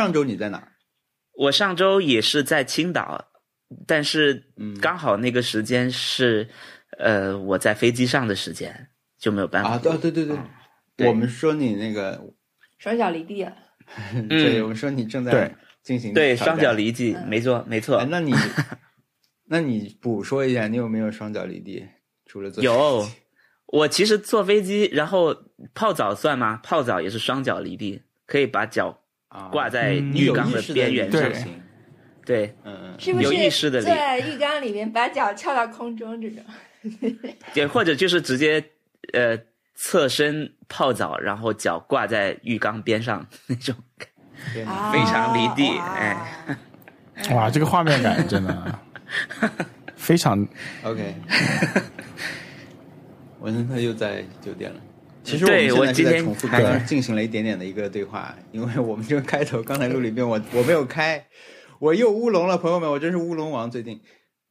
上周你在哪？我上周也是在青岛，但是嗯刚好那个时间是，呃，我在飞机上的时间，就没有办法。啊，对对对对，对我们说你那个，双脚离地啊，对，我们说你正在对进行对，双脚离地，嗯没错没错哎，。那你，那你补说一下，你有没有双脚离地？除了坐有我其实坐飞机，然后泡澡算吗？泡澡也是双脚离地，可以把脚啊，挂在嗯浴缸的边缘上对。行，对，嗯嗯，是不是有意识的坐在浴缸里面把脚翘到空中这种？对或者就是直接呃侧身泡澡，然后脚挂在浴缸边上那种。非常离地哇哎 哇，这个画面感真的 非常 OK，文森特又在酒店了。其实我们现在是我今天在重复刚刚进行了一点点的一个对话，因为我们这个开头刚才录了一遍我我没有开，我又乌龙了，朋友们，我真是乌龙王。最近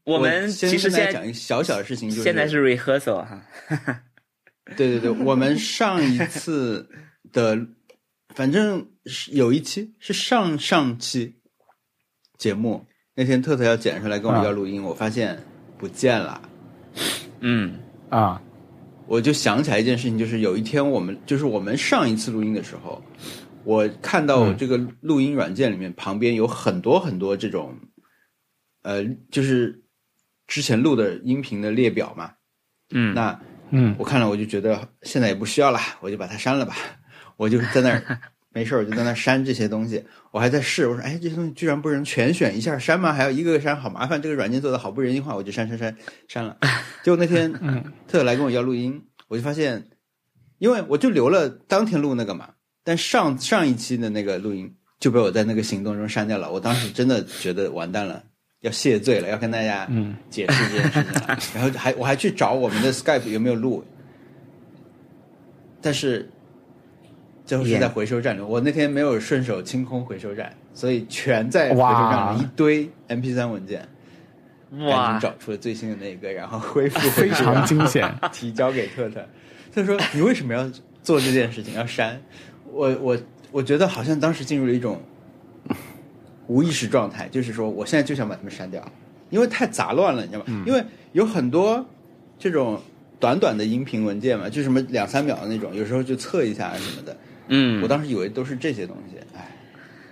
我们其实现在讲一个小小的事情，就是现在是 rehearsal 哈，对对对，我们上一次的，反正是有一期是上上期节目那天，特特要剪出来跟我们要录音，我发现不见了。嗯啊，我就想起来一件事情，就是有一天我们就是我们上一次录音的时候，我看到我这个录音软件里面旁边有很多很多这种，呃，就是之前录的音频的列表嘛。嗯，那嗯我看了我就觉得现在也不需要了，我就把它删了吧。我就在那儿没事儿，我就在那删这些东西。我还在试，我说哎，这些东西居然不能全选一下删吗？还要一个个删，好麻烦。这个软件做的好不人性化，我就删删删删了。结果那天 特来跟我要录音，我就发现，因为我就留了当天录那个嘛，但上上一期的那个录音就被我在那个行动中删掉了。我当时真的觉得完蛋了。要谢罪了，要跟大家嗯解释这件事情了。然后还我还去找我们的 Skype 有没有录，但是最后是在回收站里。我那天没有顺手清空回收站，所以全在回收站里一堆 MP 3文件，赶哇紧，找出了最新的那个，然后恢复非常惊险。提交给特特。他说：“你为什么要做这件事情？要删？”我我我觉得好像当时进入了一种无意识状态，就是说我现在就想把它们删掉，因为太杂乱了，你知道吗？因为有很多这种短短的音频文件嘛，就什么两三秒的那种，有时候就测一下什么的。嗯。我，当时以为都是这些东西，哎，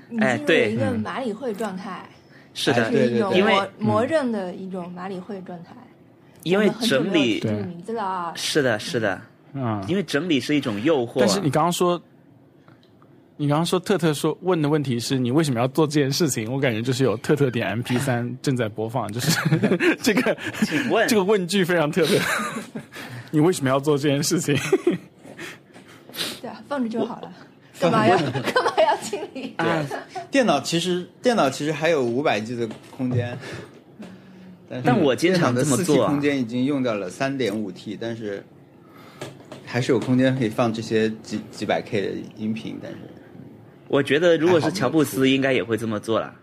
你进入了哎对。一个嗯。马里会状态，是的，哎对是一种因为魔魔怔的一种马里会状态。因为整理这个名字了。啊，是的，是的，嗯，因为整理是一种诱惑。但是你刚刚说，你刚刚说特特说问的问题是你为什么要做这件事情？我感觉就是有特特点 MP 三 正在播放，就是 这个请问。这个问句非常特别。你为什么要做这件事情？放着就好了，干嘛要 干嘛要清理？啊，电脑其实电脑其实还有五百 G 的空间，但是但我经常电脑的四 T 这么做啊空间已经用掉了三点五 T，但是还是有空间可以放这些几几百 K 的音频，但是我觉得如果是乔布斯，应该也会这么做了。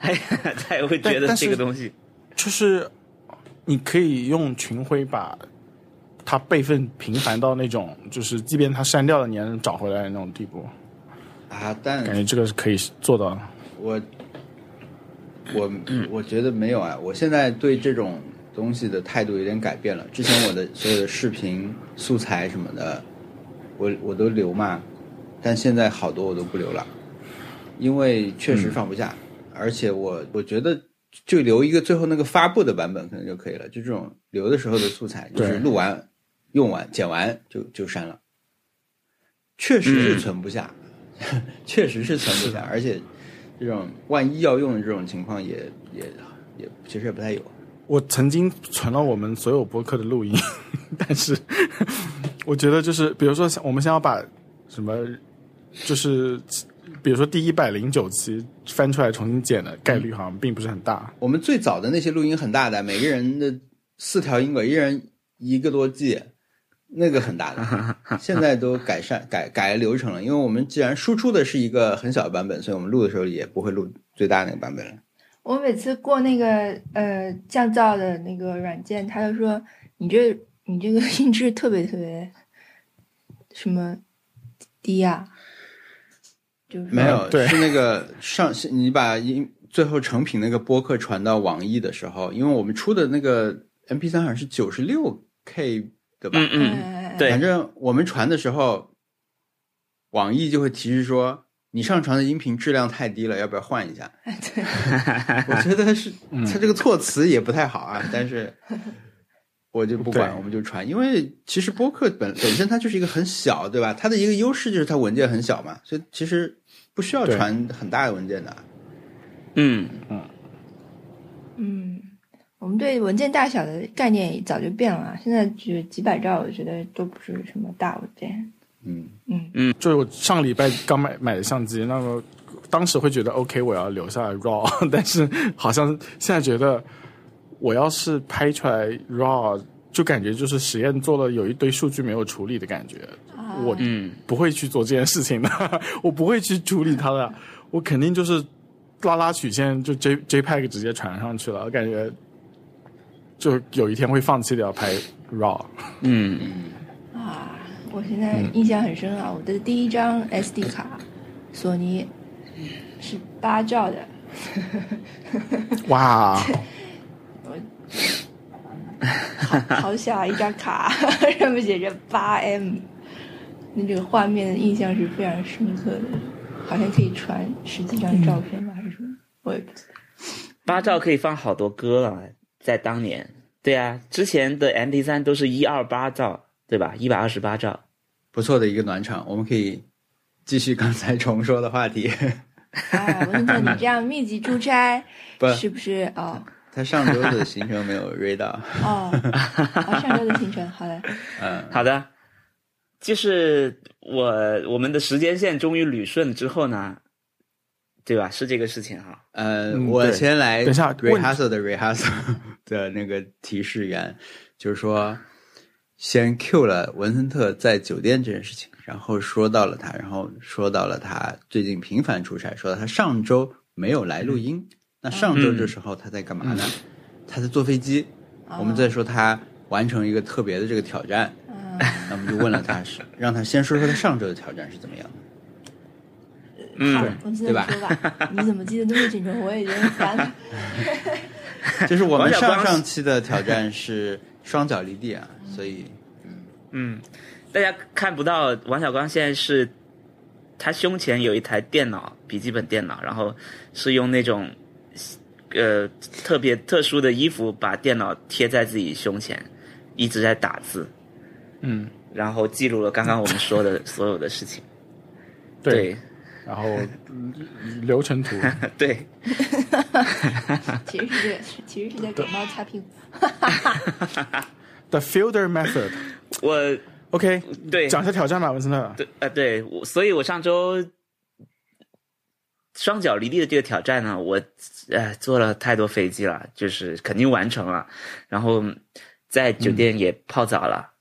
他 他也会觉得这个东西，就是你可以用群晖把它备份频繁到那种，就是即便他删掉了，你还能找回来的那种地步。啊，但感觉这个是可以做到的。我我我觉得没有啊，我现在对这种东西的态度有点改变了。之前我的所有的视频素材什么的，我我都留嘛，但现在好多我都不留了，因为确实放不下，而且我我觉得就留一个最后那个发布的版本可能就可以了。就这种留的时候的素材，就是录完、用完、剪完就就删了，确实是存不下，确实是存不下，而且这种万一要用的这种情况也也也其实也不太有。我曾经存了我们所有播客的录音，但是 我觉得就是，比如说我们想要把什么，就是比如说第一百零九期翻出来重新剪的概率好像并不是很大。我们最早的那些录音很大的，每个人的四条音轨，一人一个多 G，那个很大的。现在都改善改改流程了，因为我们既然输出的是一个很小的版本，所以我们录的时候也不会录最大那个版本了。我每次过那个呃降噪的那个软件，他就说你这你这个音质特别特别什么低呀、就是没有，对是那个上是你把音最后成品那个播客传到网易的时候，因为我们出的那个 MP 三好像是九十六 K 的吧？嗯嗯，哎对反正我们传的时候，网易就会提示说你上传的音频质量太低了，要不要换一下？对，我觉得是嗯他这个措辞也不太好啊，但是我就不管，我们就传，因为其实播客本本身它就是一个很小，对吧？它的一个优势就是它文件很小嘛，所以其实不需要传很大的文件的。嗯嗯，嗯，我们对文件大小的概念早就变了啊，现在就几百兆，我觉得都不是什么大文件。嗯，嗯嗯就是我上礼拜刚买买的相机，那么当时会觉得 OK，我要留下来 RAW，但是好像现在觉得我要是拍出来 RAW，就感觉就是实验做了有一堆数据没有处理的感觉，啊我嗯，不会去做这件事情的，我不会去处理它的，我肯定就是拉拉曲线就 J JPEG 直接传上去了，我感觉就有一天会放弃掉拍 RAW。嗯，啊，我现在印象很深啊，我的第一张 SD 卡，索尼是八兆的，哇，我好小啊一张卡，上面写着八 M，那这个画面的印象是非常深刻的，好像可以传十几张照片吧，还是什么？我也不知道。八兆可以放好多歌了，在当年。对啊，之前的 MP 三都是一二八兆，对吧？一百二十八兆。不错的一个暖场，我们可以继续刚才重说的话题。啊，文特，你这样密集出差，不是不是？哦他上周的行程没有 read 到，哦，哦，上周的行程，好的，嗯，好的，就是我我们的时间线终于捋顺之后呢，对吧？是这个事情哈。呃，我先来等一下问 rehearsal 的 rehearsal 的那个提示员，就是说，先 Q 了文森特在酒店这件事情，然后说到了他，然后说到了他最近频繁出差，说到他上周没有来录音。那上周这时候他在干嘛呢？他在坐飞机。我们在说他完成一个特别的这个挑战，嗯，那我们就问了他是，让他先说说他上周的挑战是怎么样的。好嗯，，对吧特说吧，你怎么记得那么清楚？我也觉得烦了。就是我们上上期的挑战是双脚离地啊，所以嗯，大家看不到王小光现在是，他胸前有一台电脑，笔记本电脑，然后是用那种呃特别特殊的衣服把电脑贴在自己胸前，一直在打字，嗯，然后记录了刚刚我们说的 所有的事情。对，然后嗯流程图，对，其实是这个，其实是在给猫擦屁股。The Fielder Method。我 OK，对讲一下挑战吧，文森特。对呃对，我所以我上周双脚离地的这个挑战呢，我呃坐了太多飞机了，就是肯定完成了，然后在酒店也泡澡了，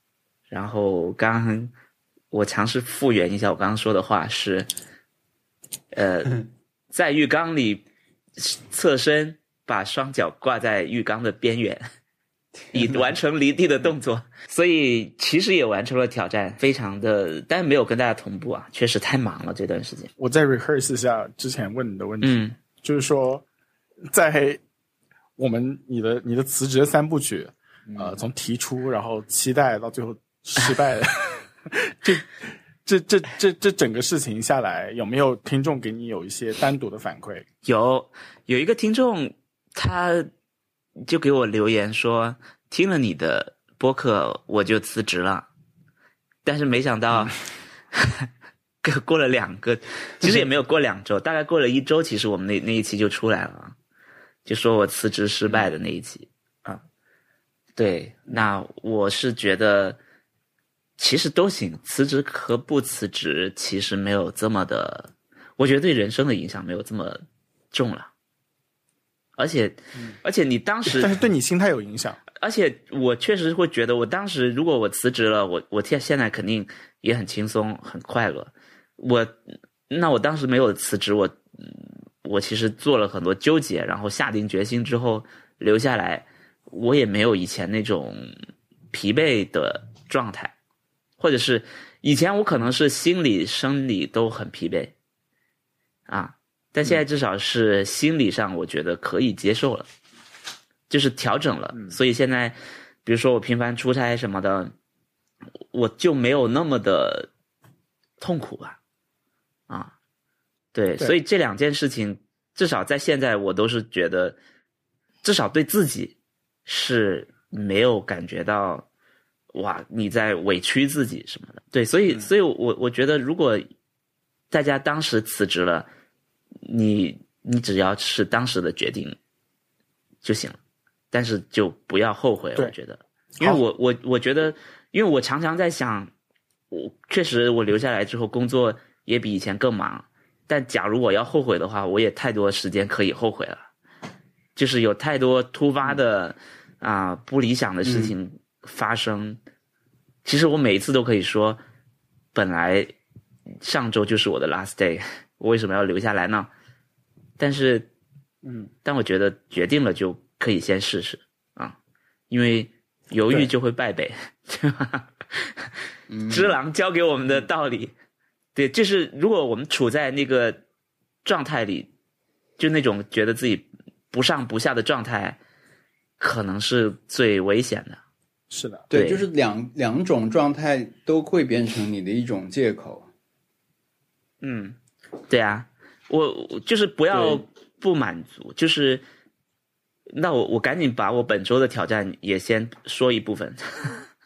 然后刚刚我尝试复原一下我刚刚说的话是，呃，在浴缸里侧身把双脚挂在浴缸的边缘。以完成离地的动作，所以其实也完成了挑战，非常的，但没有跟大家同步啊，确实太忙了这段时间。我再 rehearse 一下之前问你的问题，嗯就是说，在我们你的你的辞职三部曲，呃，从提出然后期待到最后失败，这这这这这整个事情下来，有没有听众给你有一些单独的反馈？有有一个听众，他就给我留言说，听了你的播客我就辞职了，但是没想到。过过了两个，其实也没有过两周，大概过了一周，其实我们那那一期就出来了，就说我辞职失败的那一期啊。对，那我是觉得其实都行，辞职和不辞职其实没有这么的，我觉得对人生的影响没有这么重了。而且，而且你当时但是对你心态有影响。而且我确实会觉得，我当时如果我辞职了，我我现现在肯定也很轻松很快乐。我那我当时没有辞职，我嗯我其实做了很多纠结，然后下定决心之后留下来，我也没有以前那种疲惫的状态，或者是以前我可能是心理生理都很疲惫，啊。但现在至少是心理上，我觉得可以接受了，就是调整了。所以现在，比如说我频繁出差什么的，我就没有那么的痛苦吧。啊，对，对所以这两件事情，至少在现在我都是觉得，至少对自己是没有感觉到哇你在委屈自己什么的。对，所以，所以我我觉得，如果大家当时辞职了，你你只要是当时的决定就行了，但是就不要后悔。对我觉得，因为我我我觉得，因为我常常在想，我确实我留下来之后工作也比以前更忙，但假如我要后悔的话，我也太多时间可以后悔了，就是有太多突发的啊、不理想的事情发生。其实我每一次都可以说，本来上周就是我的 last day，我为什么要留下来呢？但是，嗯，但我觉得决定了就可以先试试啊，因为犹豫就会败北，对吧？只狼教给我们的道理，对，就是如果我们处在那个状态里，就那种觉得自己不上不下的状态，可能是最危险的。是的，对，对就是两两种状态都会变成你的一种借口。嗯，对啊，我我就是不要不满足，就是那我我赶紧把我本周的挑战也先说一部分，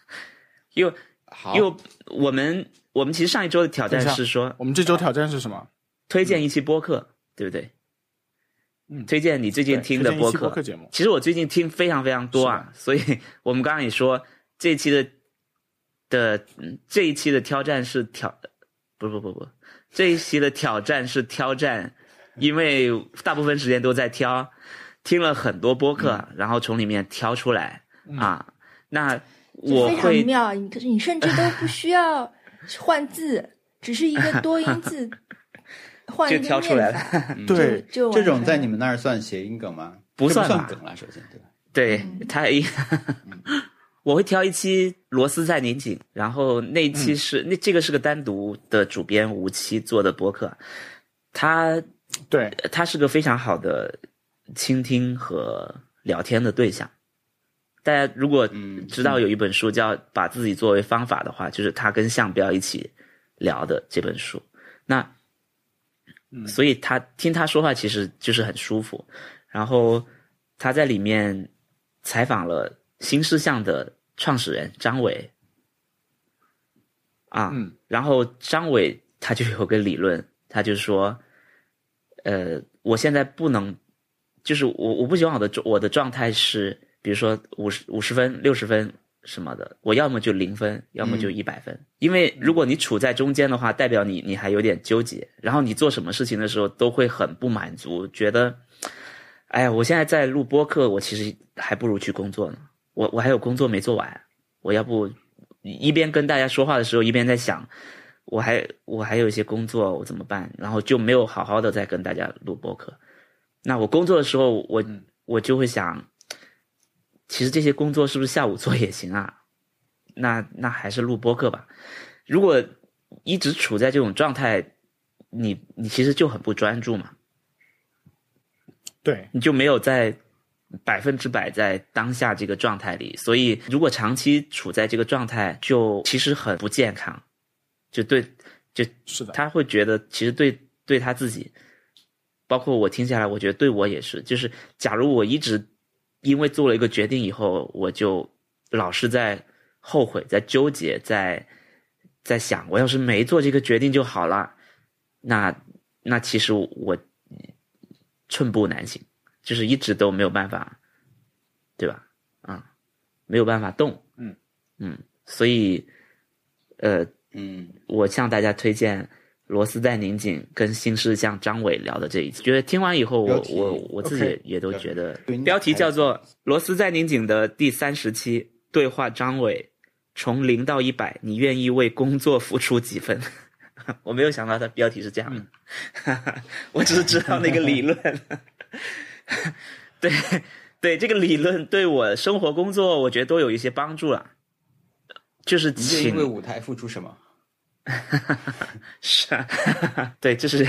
因为好，因为我们我们其实上一周的挑战是说我们这周挑战是什么？推荐一期播客，对不对？嗯。推荐你最近听的播客。节目。其实我最近听非常非常多啊，所以我们刚刚也说这一期的的嗯这一期的挑战是挑，不不不不，这一期的挑战是挑战，因为大部分时间都在挑，听了很多播客，然后从里面挑出来、啊，那我非常会妙，你可是你甚至都不需要换字，只是一个多音字，换一个就挑出来了，对，就就这种在你们那儿算谐音梗吗？不算吧算梗了，首先对吧？对嗯他一，我会挑一期螺丝在拧紧，然后那一期是、那这个是个单独的主编吴期做的播客，他 对，他是个非常好的倾听和聊天的对象。大家如果嗯知道有一本书叫《把自己作为方法》的话，就是他跟向彪一起聊的这本书。那，所以他听他说话其实就是很舒服。然后他在里面采访了新事项的创始人张伟，啊，嗯。然后张伟他就有个理论，他就说，呃，我现在不能，就是我我不希望我的我的状态是，比如说五十五十分、六十分什么的，我要么就零分，要么就一百分。因为如果你处在中间的话，代表你你还有点纠结，然后你做什么事情的时候都会很不满足，觉得，哎呀，我现在在录播客，我其实还不如去工作呢，我我还有工作没做完，我要不一边跟大家说话的时候，一边在想。我还我还有一些工作，我怎么办？然后就没有好好的再跟大家录播客。那我工作的时候，我、我就会想，其实这些工作是不是下午做也行啊？那那还是录播客吧。如果一直处在这种状态，你你其实就很不专注嘛，对，你就没有在百分之百在当下这个状态里。所以，如果长期处在这个状态，就其实很不健康。就对，就是的，他会觉得其实对对他自己，包括我听下来，我觉得对我也是，就是假如我一直因为做了一个决定以后，我就老是在后悔、在纠结、在在想，我要是没做这个决定就好了，那那其实我寸步难行，就是一直都没有办法，对吧？啊、没有办法动，嗯嗯，所以呃。嗯，我向大家推荐螺丝在拧紧跟新事项张伟聊的这一次，觉得听完以后我，我我自己也都觉得，标题叫做《罗斯在拧紧》的第三十期对话张伟，从零到一百，你愿意为工作付出几分？我没有想到他标题是这样的，我只是知道那个理论。对对，这个理论对我生活工作，我觉得都有一些帮助了。就是请为舞台付出什么？是啊，对，这是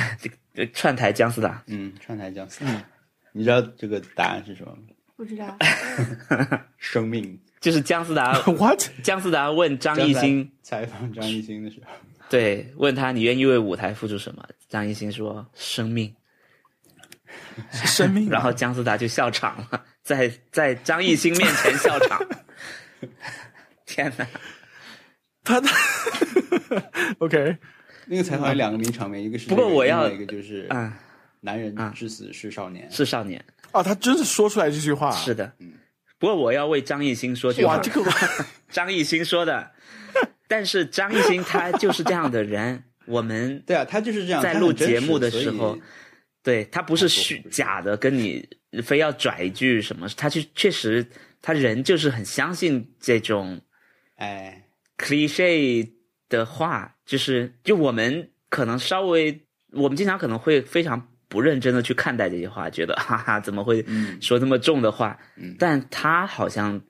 串台姜思达，嗯，串台姜思达。你知道这个答案是什么吗？不知道，生命。就是姜思达，What？姜思达问张艺兴，采访张艺兴的时候，对，问他你愿意为舞台付出什么？张艺兴说生命，生命啊。然后姜思达就笑场了，在在张艺兴面前笑场。天哪！他他 OK，那个采访有两个名场面，一个是不过我要一个就是嗯，男人至死是少年。是少年，哦，他真是说出来这句话。是的。不过我要为张艺兴说句话哇，，这个 张艺兴说的。但是张艺兴他就是这样的人，我们 对啊，他就是这样。在录节目的时候，对他不是虚假的，跟你非要拽一句什么，他就确实他人就是很相信这种哎，cliche 的话，就是就我们可能稍微，我们经常可能会非常不认真的去看待这些话，觉得哈哈怎么会嗯说那么重的话？嗯但他好像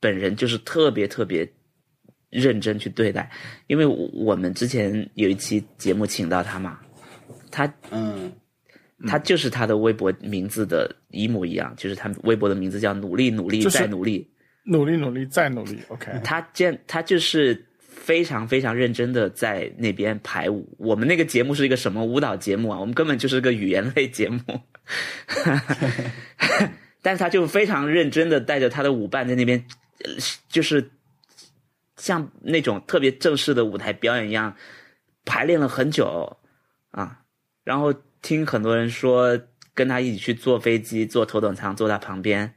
本人就是特别特别认真去对待，因为我我们之前有一期节目请到他嘛，他嗯，他就是他的微博名字的一模一样，就是他微博的名字叫努力努力再努力。努力努力再努力。OK，他见他就是非常非常认真的在那边排舞。我们那个节目是一个什么舞蹈节目啊？我们根本就是个语言类节目。但是他就非常认真的带着他的舞伴在那边，呃就是像那种特别正式的舞台表演一样，排练了很久啊。然后听很多人说，跟他一起去坐飞机、坐头等舱，坐他旁边，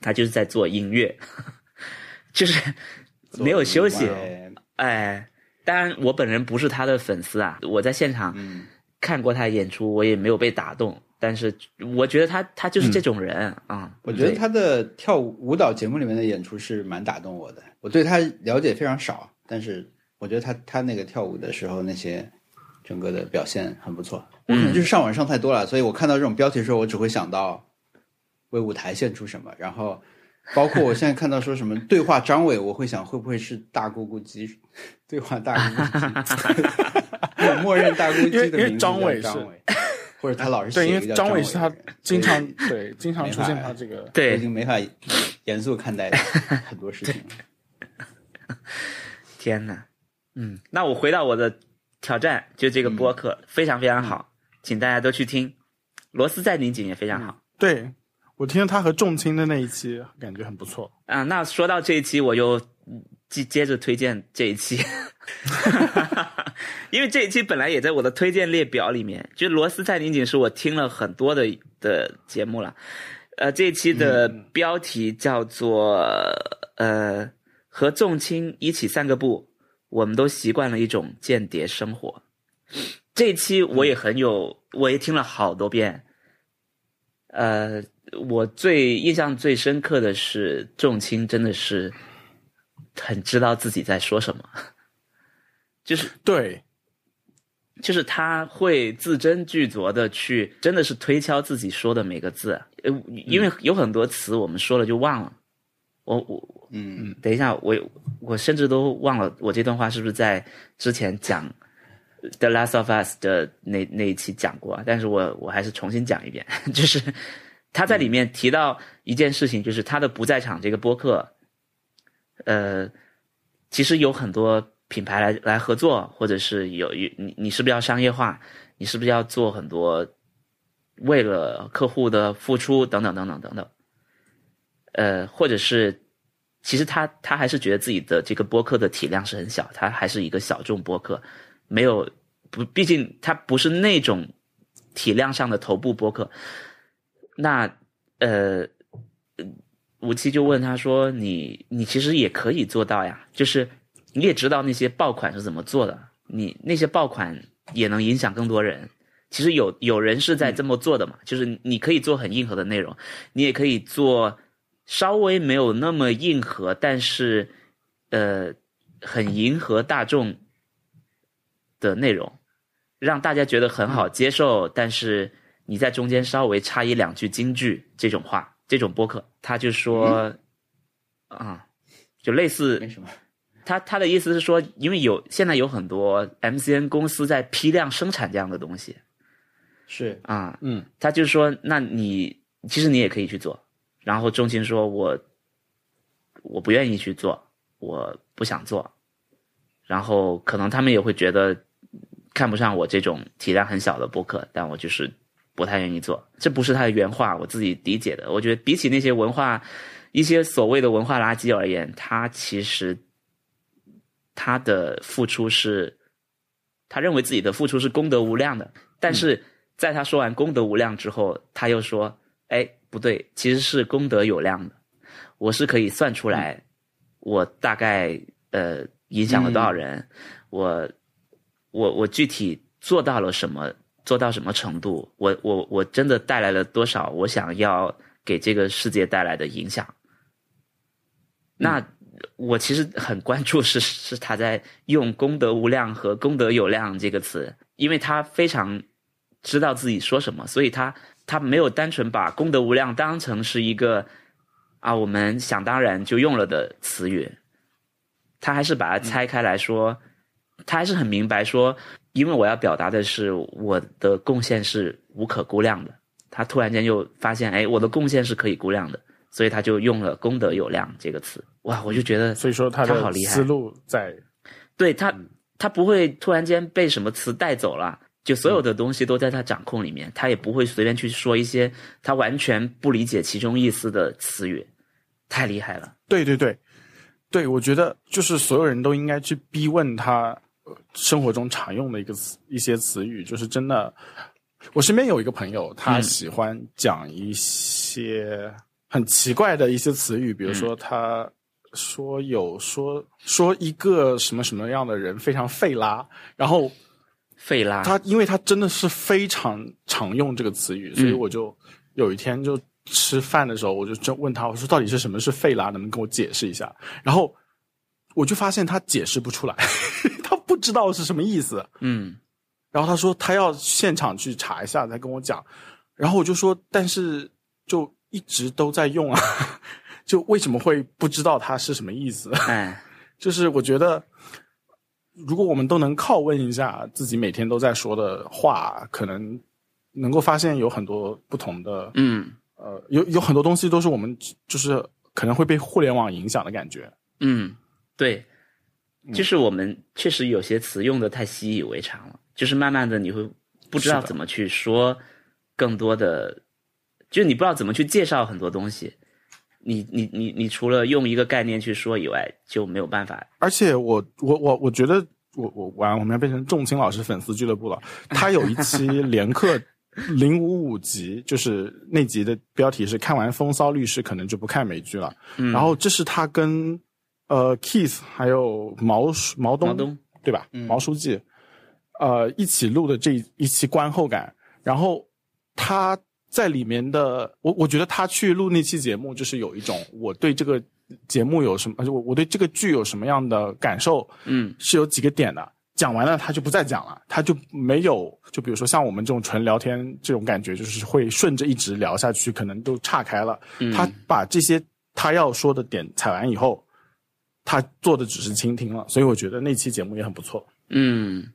他就是在做音乐，就是没有休息。哎哎，当然我本人不是他的粉丝啊，我在现场嗯，看过他演出，我也没有被打动。但是我觉得他他就是这种人啊、我觉得他的跳舞舞蹈节目里面的演出是蛮打动我的。我对他了解非常少，但是我觉得他他那个跳舞的时候那些整个的表现很不错。我可能就是上网上太多了，所以我看到这种标题的时候，我只会想到为舞台献出什么，然后。包括我现在看到说什么对话张伟，我会想会不会是大姑姑鸡？对话大姑姑鸡，我 默认大姑姑鸡的因为张伟是张伟，或者他老是对，因为写一个叫伟张伟是他经常对经常出现他这个我已经没法严肃看待 很多事情了。天呐，嗯，那我回到我的挑战，就这个播客、非常非常好，请大家都去听。螺丝再拧紧也非常好。对我听了他和仲青的那一期，感觉很不错。啊，那说到这一期，我又嗯接接着推荐这一期，因为这一期本来也在我的推荐列表里面。就罗斯在拧紧是我听了很多的的节目了，呃，这一期的标题叫做、呃和仲青一起散个步，我们都习惯了一种间谍生活。这一期我也很有，我也听了好多遍。呃，我最印象最深刻的是仲青真的是很知道自己在说什么，就是对，就是他会字斟句酌的去，真的是推敲自己说的每个字。呃，因为有很多词我们说了就忘了。我我嗯，等一下，我我甚至都忘了我这段话是不是在之前讲《The Last of Us》的那那一期讲过啊？但是我我还是重新讲一遍，就是他在里面提到一件事情，就是他的不在场这个播客，呃，其实有很多品牌来来合作，或者是有有你你是不是要商业化？你是不是要做很多为了客户的付出等等等等等等？呃，或者是其实他他还是觉得自己的这个播客的体量是很小，他还是一个小众播客，没有不，毕竟他不是那种体量上的头部播客。那呃，吴奇就问他说：“你你其实也可以做到呀，就是你也知道那些爆款是怎么做的，你那些爆款也能影响更多人。其实有有人是在这么做的嘛，就是你可以做很硬核的内容，你也可以做稍微没有那么硬核，但是呃很迎合大众的内容，让大家觉得很好接受，但是你在中间稍微插一两句京剧这种话，这种播客，他就说啊、就类似没什么。他他的意思是说，因为有现在有很多 MCN 公司在批量生产这样的东西，是啊，嗯，他就说，那你其实你也可以去做。然后钟情说，我我不愿意去做，我不想做。然后可能他们也会觉得看不上我这种体量很小的播客，但我就是不太愿意做。这不是他的原话，我自己理解的。我觉得比起那些文化一些所谓的文化垃圾而言，他其实他的付出是，他认为自己的付出是功德无量的。但是在他说完功德无量之后，他又说：“哎，不对，其实是功德有量的。我是可以算出来，我大概呃影响了多少人，我我我具体做到了什么，做到什么程度，我我我真的带来了多少我想要给这个世界带来的影响。那我其实很关注是是他在用“功德无量”和“功德有量”这个词，因为他非常知道自己说什么，所以他他没有单纯把“功德无量”当成是一个啊我们想当然就用了的词语，他还是把它拆开来说，他还是很明白说，因为我要表达的是我的贡献是无可估量的。他突然间又发现，哎，我的贡献是可以估量的，所以他就用了“功德有量”这个词。哇，我就觉得，所以说他的他好厉害。思路在对他，他不会突然间被什么词带走了，就所有的东西都在他掌控里面，他也不会随便去说一些他完全不理解其中意思的词语，太厉害了。对对对，对我觉得就是所有人都应该去逼问他呃生活中常用的一个词一些词语，就是真的。我身边有一个朋友，他嗯喜欢讲一些很奇怪的一些词语，比如说他说有说说一个什么什么样的人非常费拉，然后费拉，他因为他真的是非常常用这个词语，所以嗯我就有一天就吃饭的时候，我就真问他，我说到底是什么是费拉，能不能跟我解释一下？然后我就发现他解释不出来，他不知道是什么意思。嗯然后他说他要现场去查一下再跟我讲，然后我就说，但是就一直都在用啊，就为什么会不知道它是什么意思？哎，就是我觉得，如果我们都能拷问一下自己每天都在说的话，可能能够发现有很多不同的，嗯呃，有有很多东西都是我们就是可能会被互联网影响的感觉。嗯，对，就是我们确实有些词用的太习以为常了，就是慢慢的你会不知道怎么去说更多的，就是你不知道怎么去介绍很多东西。你你你你除了用一个概念去说以外，就没有办法。而且我我我我觉得我我完我们要变成仲青老师粉丝俱乐部了。他有一期连课零五五集，就是那集的标题是“看完《风骚律师》可能就不看美剧了”。嗯然后这是他跟呃，Kiss 还有毛书毛东毛东对吧？毛书记呃一起录的这一期观后感，然后他在里面的我我觉得他去录那期节目，就是有一种我对这个节目有什么，而且我我对这个剧有什么样的感受，嗯是有几个点的。讲完了，他就不再讲了，他就没有，就比如说像我们这种纯聊天这种感觉，就是会顺着一直聊下去，可能都岔开了。嗯他把这些他要说的点踩完以后，他做的只是倾听了，所以我觉得那期节目也很不错。嗯。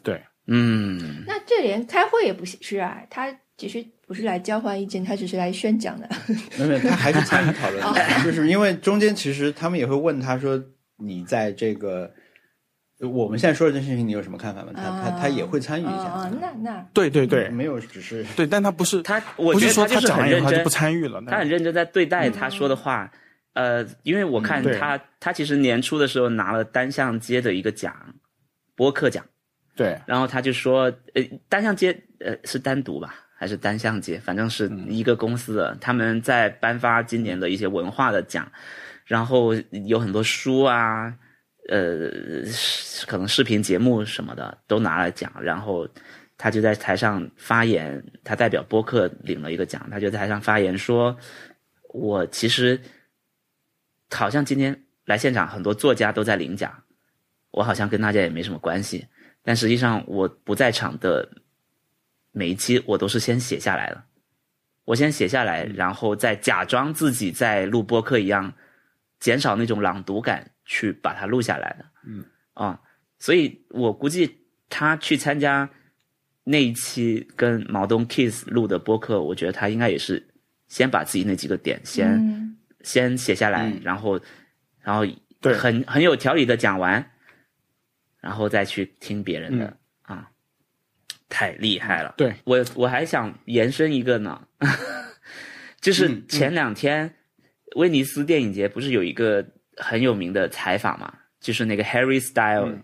对，嗯，那这连开会也不是啊，他其实不是来交换意见，他只是来宣讲的。没有没，他还是参与讨论的，就是因为中间其实他们也会问他说：“你在这个我们现在说的这件事情，你有什么看法吗？”他他他也会参与一啊下，啊，那那。对对对。没有只是。对，但他不是他我不是说觉得他就是讲很认真完以后他就不，参与了，他很认真在对待他说的话。呃，因为我看嗯他，他其实年初的时候拿了单向街的一个奖，播客奖。对然后他就说，呃，单向街，呃，是单独吧，还是单向街？反正是一个公司的，他们在颁发今年的一些文化的奖，然后有很多书啊，呃，可能视频节目什么的都拿了奖，然后他就在台上发言，他代表播客领了一个奖，他就在台上发言说，我其实好像今天来现场很多作家都在领奖，我好像跟大家也没什么关系。但实际上我不在场的每一期，我都是先写下来的。我先写下来，然后再假装自己在录播客一样，减少那种朗读感，去把它录下来的。嗯啊，所以我估计他去参加那一期跟毛东 Kiss 录的播客，我觉得他应该也是先把自己那几个点先、嗯先写下来，嗯。然后然后对。很很有条理的讲完，然后再去听别人的、嗯。啊，太厉害了。对，我我还想延伸一个呢，就是前两天威尼斯电影节不是有一个很有名的采访嘛，就是那个 Harry Style 嗯。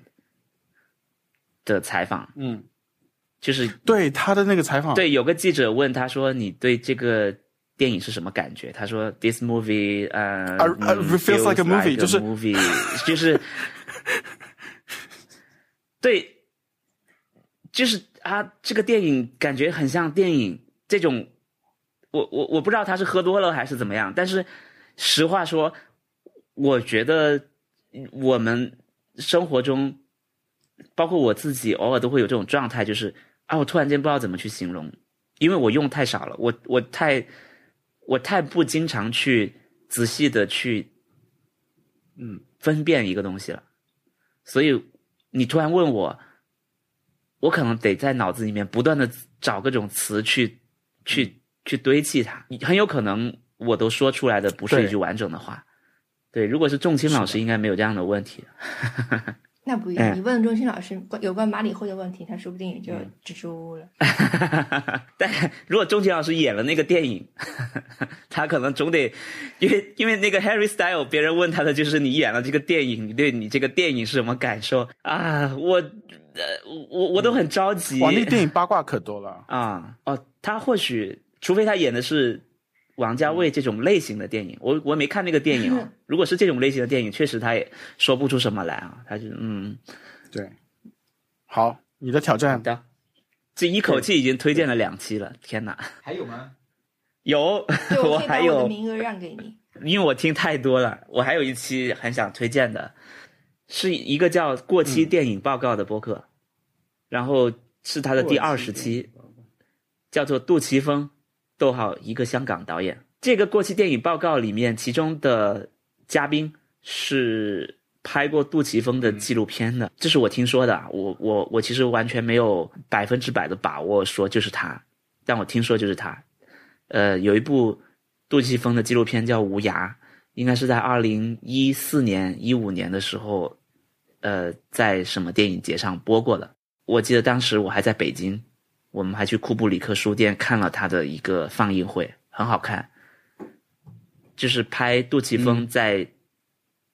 的采访，嗯，就是对他的那个采访，对，有个记者问他说：“你对这个电影是什么感觉？”他说：“This movie，呃、I- I 嗯 feels like a movie，就是 movie，就是对，就是啊，这个电影感觉很像电影。这种，我我我不知道他是喝多了还是怎么样，但是实话说，我觉得我们生活中，包括我自己，偶尔都会有这种状态，就是啊，我突然间不知道怎么去形容，因为我用太少了，我我太我太不经常去仔细的去嗯分辨一个东西了，所以你突然问我，我可能得在脑子里面不断的找各种词去去去堆砌它，很有可能我都说出来的不是一句完整的话。对，如果是仲青老师，应该没有这样的问题。那不一样，哎你问钟欣老师关有关马里会的问题，他说不定也就嗯支支吾吾了。但如果钟欣老师演了那个电影，他可能总得，因为因为那个 Harry Style，别人问他的就是你演了这个电影，你对你这个电影是什么感受啊？我呃我我都很着急。哇，那个电影八卦可多了。啊哦，他或许除非他演的是王家卫这种类型的电影，我我没看那个电影啊。如果是这种类型的电影，确实他也说不出什么来啊。他就嗯，对，好，你的挑好战，的，这一口气已经推荐了两期了，天哪！还有吗？有，我我还有，名额让给你。因为我听太多了，我还有一期很想推荐的，是一个叫《过期电影报告》的播客，然后是他的第二十期，叫做杜琪峰，逗号一个香港导演。这个过期电影报告里面，其中的嘉宾是拍过杜琪峰的纪录片的，这是我听说的啊。我我我其实完全没有百分之百的把握说就是他，但我听说就是他。呃，有一部杜琪峰的纪录片叫《无涯》，应该是在二零一四年、一五年的时候，呃，在什么电影节上播过的。我记得当时我还在北京，我们还去库布里克书店看了他的一个放映会，很好看。就是拍杜琪峰在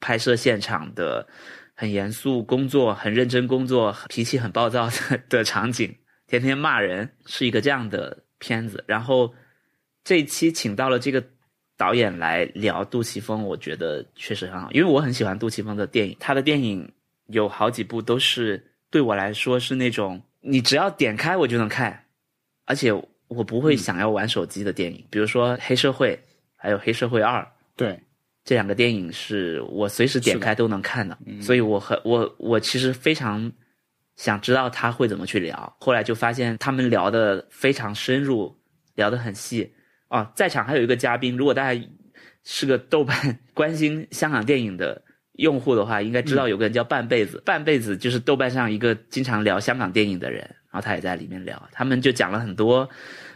拍摄现场的很严肃工作、很认真工作、脾气很暴躁的的场景，天天骂人，是一个这样的片子。然后这一期请到了这个导演来聊杜琪峰，我觉得确实很好，因为我很喜欢杜琪峰的电影，他的电影有好几部都是对我来说是那种你只要点开我就能看，而且我不会想要玩手机的电影，比如说《黑社会》还有《黑社会二》。对，这两个电影是我随时点开都能看的，所以我很我我其实非常想知道他会怎么去聊。后来就发现他们聊的非常深入，聊得很细啊。在场还有一个嘉宾，如果大家是个豆瓣 关心香港电影的用户的话，应该知道有个人叫半辈子，半辈子就是豆瓣上一个经常聊香港电影的人，然后他也在里面聊，他们就讲了很多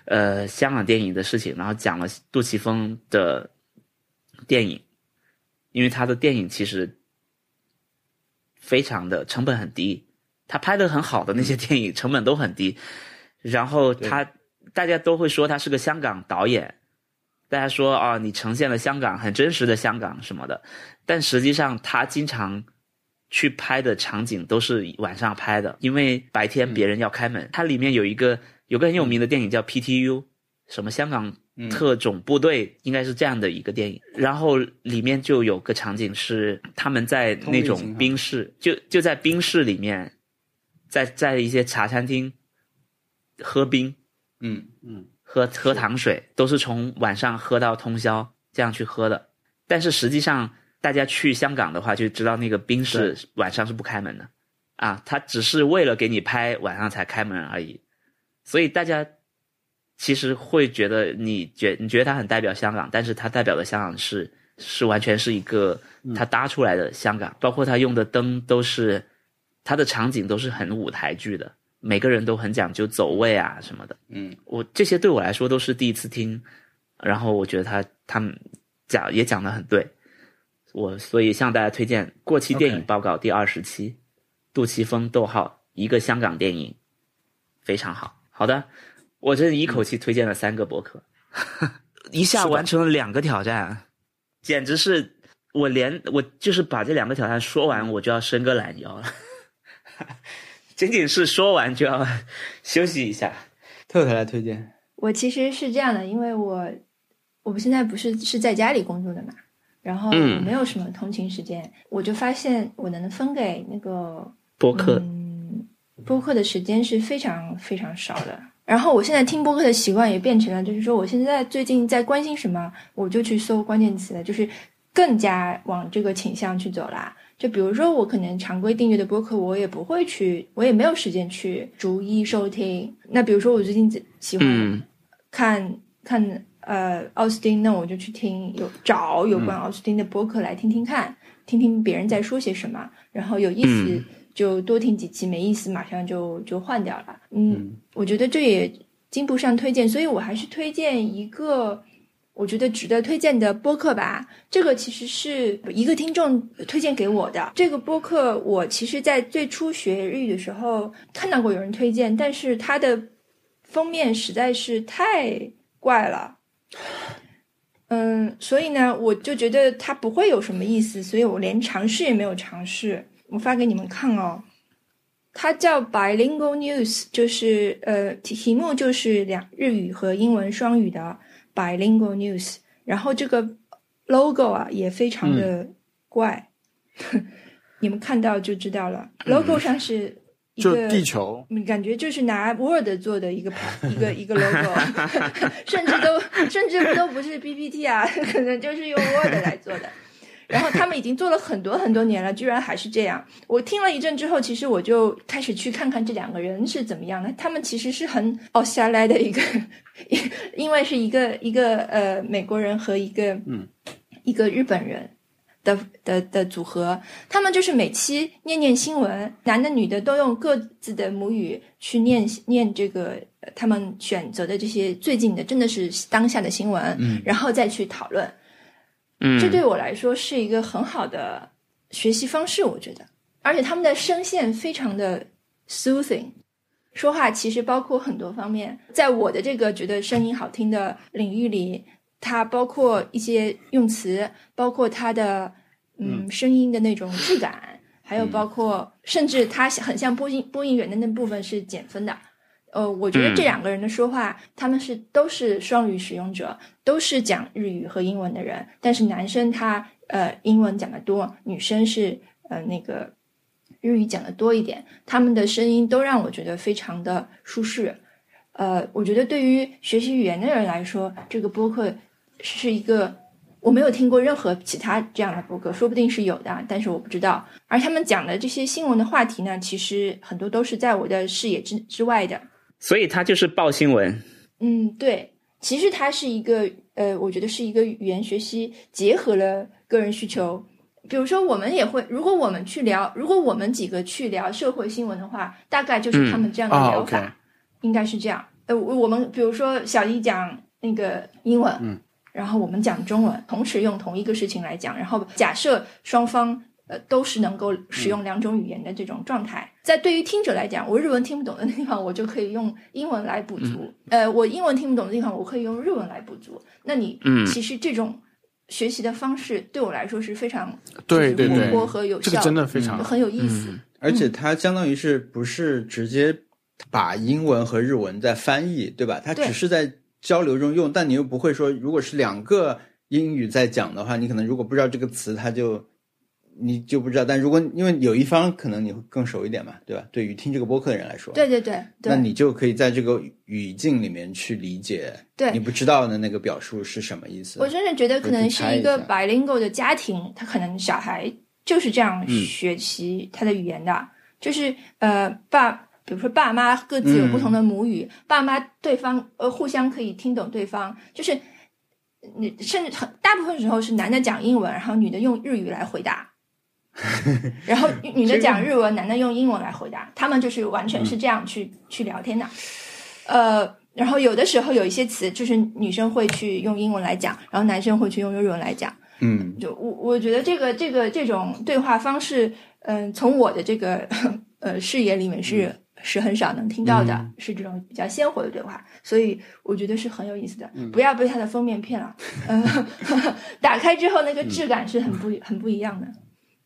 呃香港电影的事情，然后讲了杜琪峰的电影。因为他的电影其实非常的成本很低，他拍的很好的那些电影成本都很低，然后他大家都会说他是个香港导演，大家说啊你呈现了香港很真实的香港什么的，但实际上他经常去拍的场景都是晚上拍的，因为白天别人要开门。它里面有一个有个很有名的电影叫 PTU，什么香港特种部队，应该是这样的一个电影。然后里面就有个场景是他们在那种冰室，就就在冰室里面，在在一些茶餐厅喝冰，嗯。嗯喝喝糖水，都是从晚上喝到通宵这样去喝的。但是实际上，大家去香港的话，就知道那个冰室晚上是不开门的。啊，他只是为了给你拍晚上才开门而已。所以大家其实会觉得你觉你觉得它很代表香港，但是它代表的香港是是完全是一个他搭出来的香港，包括他用的灯都是它的场景都是很舞台剧的每个人都很讲究走位啊什么的。嗯，我这些对我来说都是第一次听，然后我觉得他他们讲也讲的很对，我所以向大家推荐《过期电影报告》第二十期，杜琪峰逗号一个香港电影，非常好。好的，我这一口气推荐了三个博客，一下完成了两个挑战，简直是我连我就是把这两个挑战说完，我就要伸个懒腰了。仅仅是说完就要休息一下。特特来推荐。我其实是这样的，因为我我们现在不是是在家里工作的嘛，然后嗯没有什么通勤时间，我就发现我能分给那个播客，嗯播客的时间是非常非常少的。然后我现在听播客的习惯也变成了，就是说我现在最近在关心什么，我就去搜关键词，就是更加往这个倾向去走啦。就比如说，我可能常规订阅的播客，我也不会去，我也没有时间去逐一收听。那比如说，我最近喜欢嗯看看呃奥斯汀，那我就去听有找有关奥斯汀的播客来听听看，听听别人在说些什么，然后有意思嗯就多听几期，没意思马上就就换掉了。嗯，我觉得这也经不上推荐，所以我还是推荐一个。我觉得值得推荐的播客吧，这个其实是一个听众推荐给我的。这个播客我其实，在最初学日语的时候看到过有人推荐，但是它的封面实在是太怪了。嗯，所以呢，我就觉得它不会有什么意思，所以我连尝试也没有尝试。我发给你们看哦，它叫 Bilingual News，就是呃题目就是两日语和英文双语的 Bilingual News，然后这个 logo 啊也非常的怪，你们看到就知道了。logo 上是一个地球，嗯，感觉就是拿 Word 做的一个，一个一个 logo，甚至都甚至都不是 PPT 啊，可能就是用 Word 来做的。然后他们已经做了很多很多年了，居然还是这样。我听了一阵之后，其实我就开始去看看这两个人是怎么样的。他们其实是很哦下来的一个，因为是一个一个呃美国人和一个嗯一个日本人。的的的组合，他们就是每期念念新闻，男的女的都用各自的母语去念念这个呃他们选择的这些最近的，真的是当下的新闻，嗯然后再去讨论。嗯，这对我来说是一个很好的学习方式，我觉得，而且他们的声线非常的 soothing，说话其实包括很多方面，在我的这个觉得声音好听的领域里，它包括一些用词，包括它的嗯声音的那种质感，还有包括甚至它很像播音播音员的那部分是减分的。呃，我觉得这两个人的说话，他们是都是双语使用者，都是讲日语和英文的人，但是男生他呃英文讲的多，女生是呃那个日语讲的多一点，他们的声音都让我觉得非常的舒适。呃，我觉得对于学习语言的人来说，这个播客是一个我没有听过任何其他这样的播客，说不定是有的，但是我不知道。而他们讲的这些新闻的话题呢，其实很多都是在我的视野之之外的。所以他就是报新闻。嗯，对，其实它是一个呃，我觉得是一个语言学习结合了个人需求。比如说，我们也会，如果我们去聊，如果我们几个去聊社会新闻的话，大概就是他们这样的啊聊法应该是这样。呃，我我们比如说小一讲那个英文，嗯，然后我们讲中文，同时用同一个事情来讲，然后假设双方。呃，都是能够使用两种语言的这种状态，在对于听者来讲，我日文听不懂的地方，我就可以用英文来补足；呃，我英文听不懂的地方，我可以用日文来补足。那你，嗯。其实这种学习的方式对我来说是非常对对对。活泼和有效，这个真的非常很有意思。嗯。而且它相当于是不是直接把英文和日文在翻译，对吧？它只是在交流中用，但你又不会说，如果是两个英语在讲的话，你可能如果不知道这个词，它就你就不知道。但如果因为有一方可能你会更熟一点嘛，对吧？对于听这个播客的人来说，对对对对，那你就可以在这个语境里面去理解对你不知道的那个表述是什么意思。我真的觉得可能是一个 bilingual 的家庭，他可能小孩就是这样嗯学习他的语言的，就是呃爸，比如说爸妈各自有不同的母语，爸妈对方呃互相可以听懂对方，就是你甚至很大部分时候是男的讲英文，然后女的用日语来回答。然后女的讲日文，男的用英文来回答，他们就是完全是这样去、去聊天的。呃，然后有的时候有一些词，就是女生会去用英文来讲，然后男生会去用日文来讲。嗯就我我觉得这个这个这种对话方式，嗯、从我的这个呃视野里面是、是很少能听到的，是这种比较鲜活的对话，所以我觉得是很有意思的。不要被它的封面骗了，呃，打开之后那个质感是很不、很不一样的。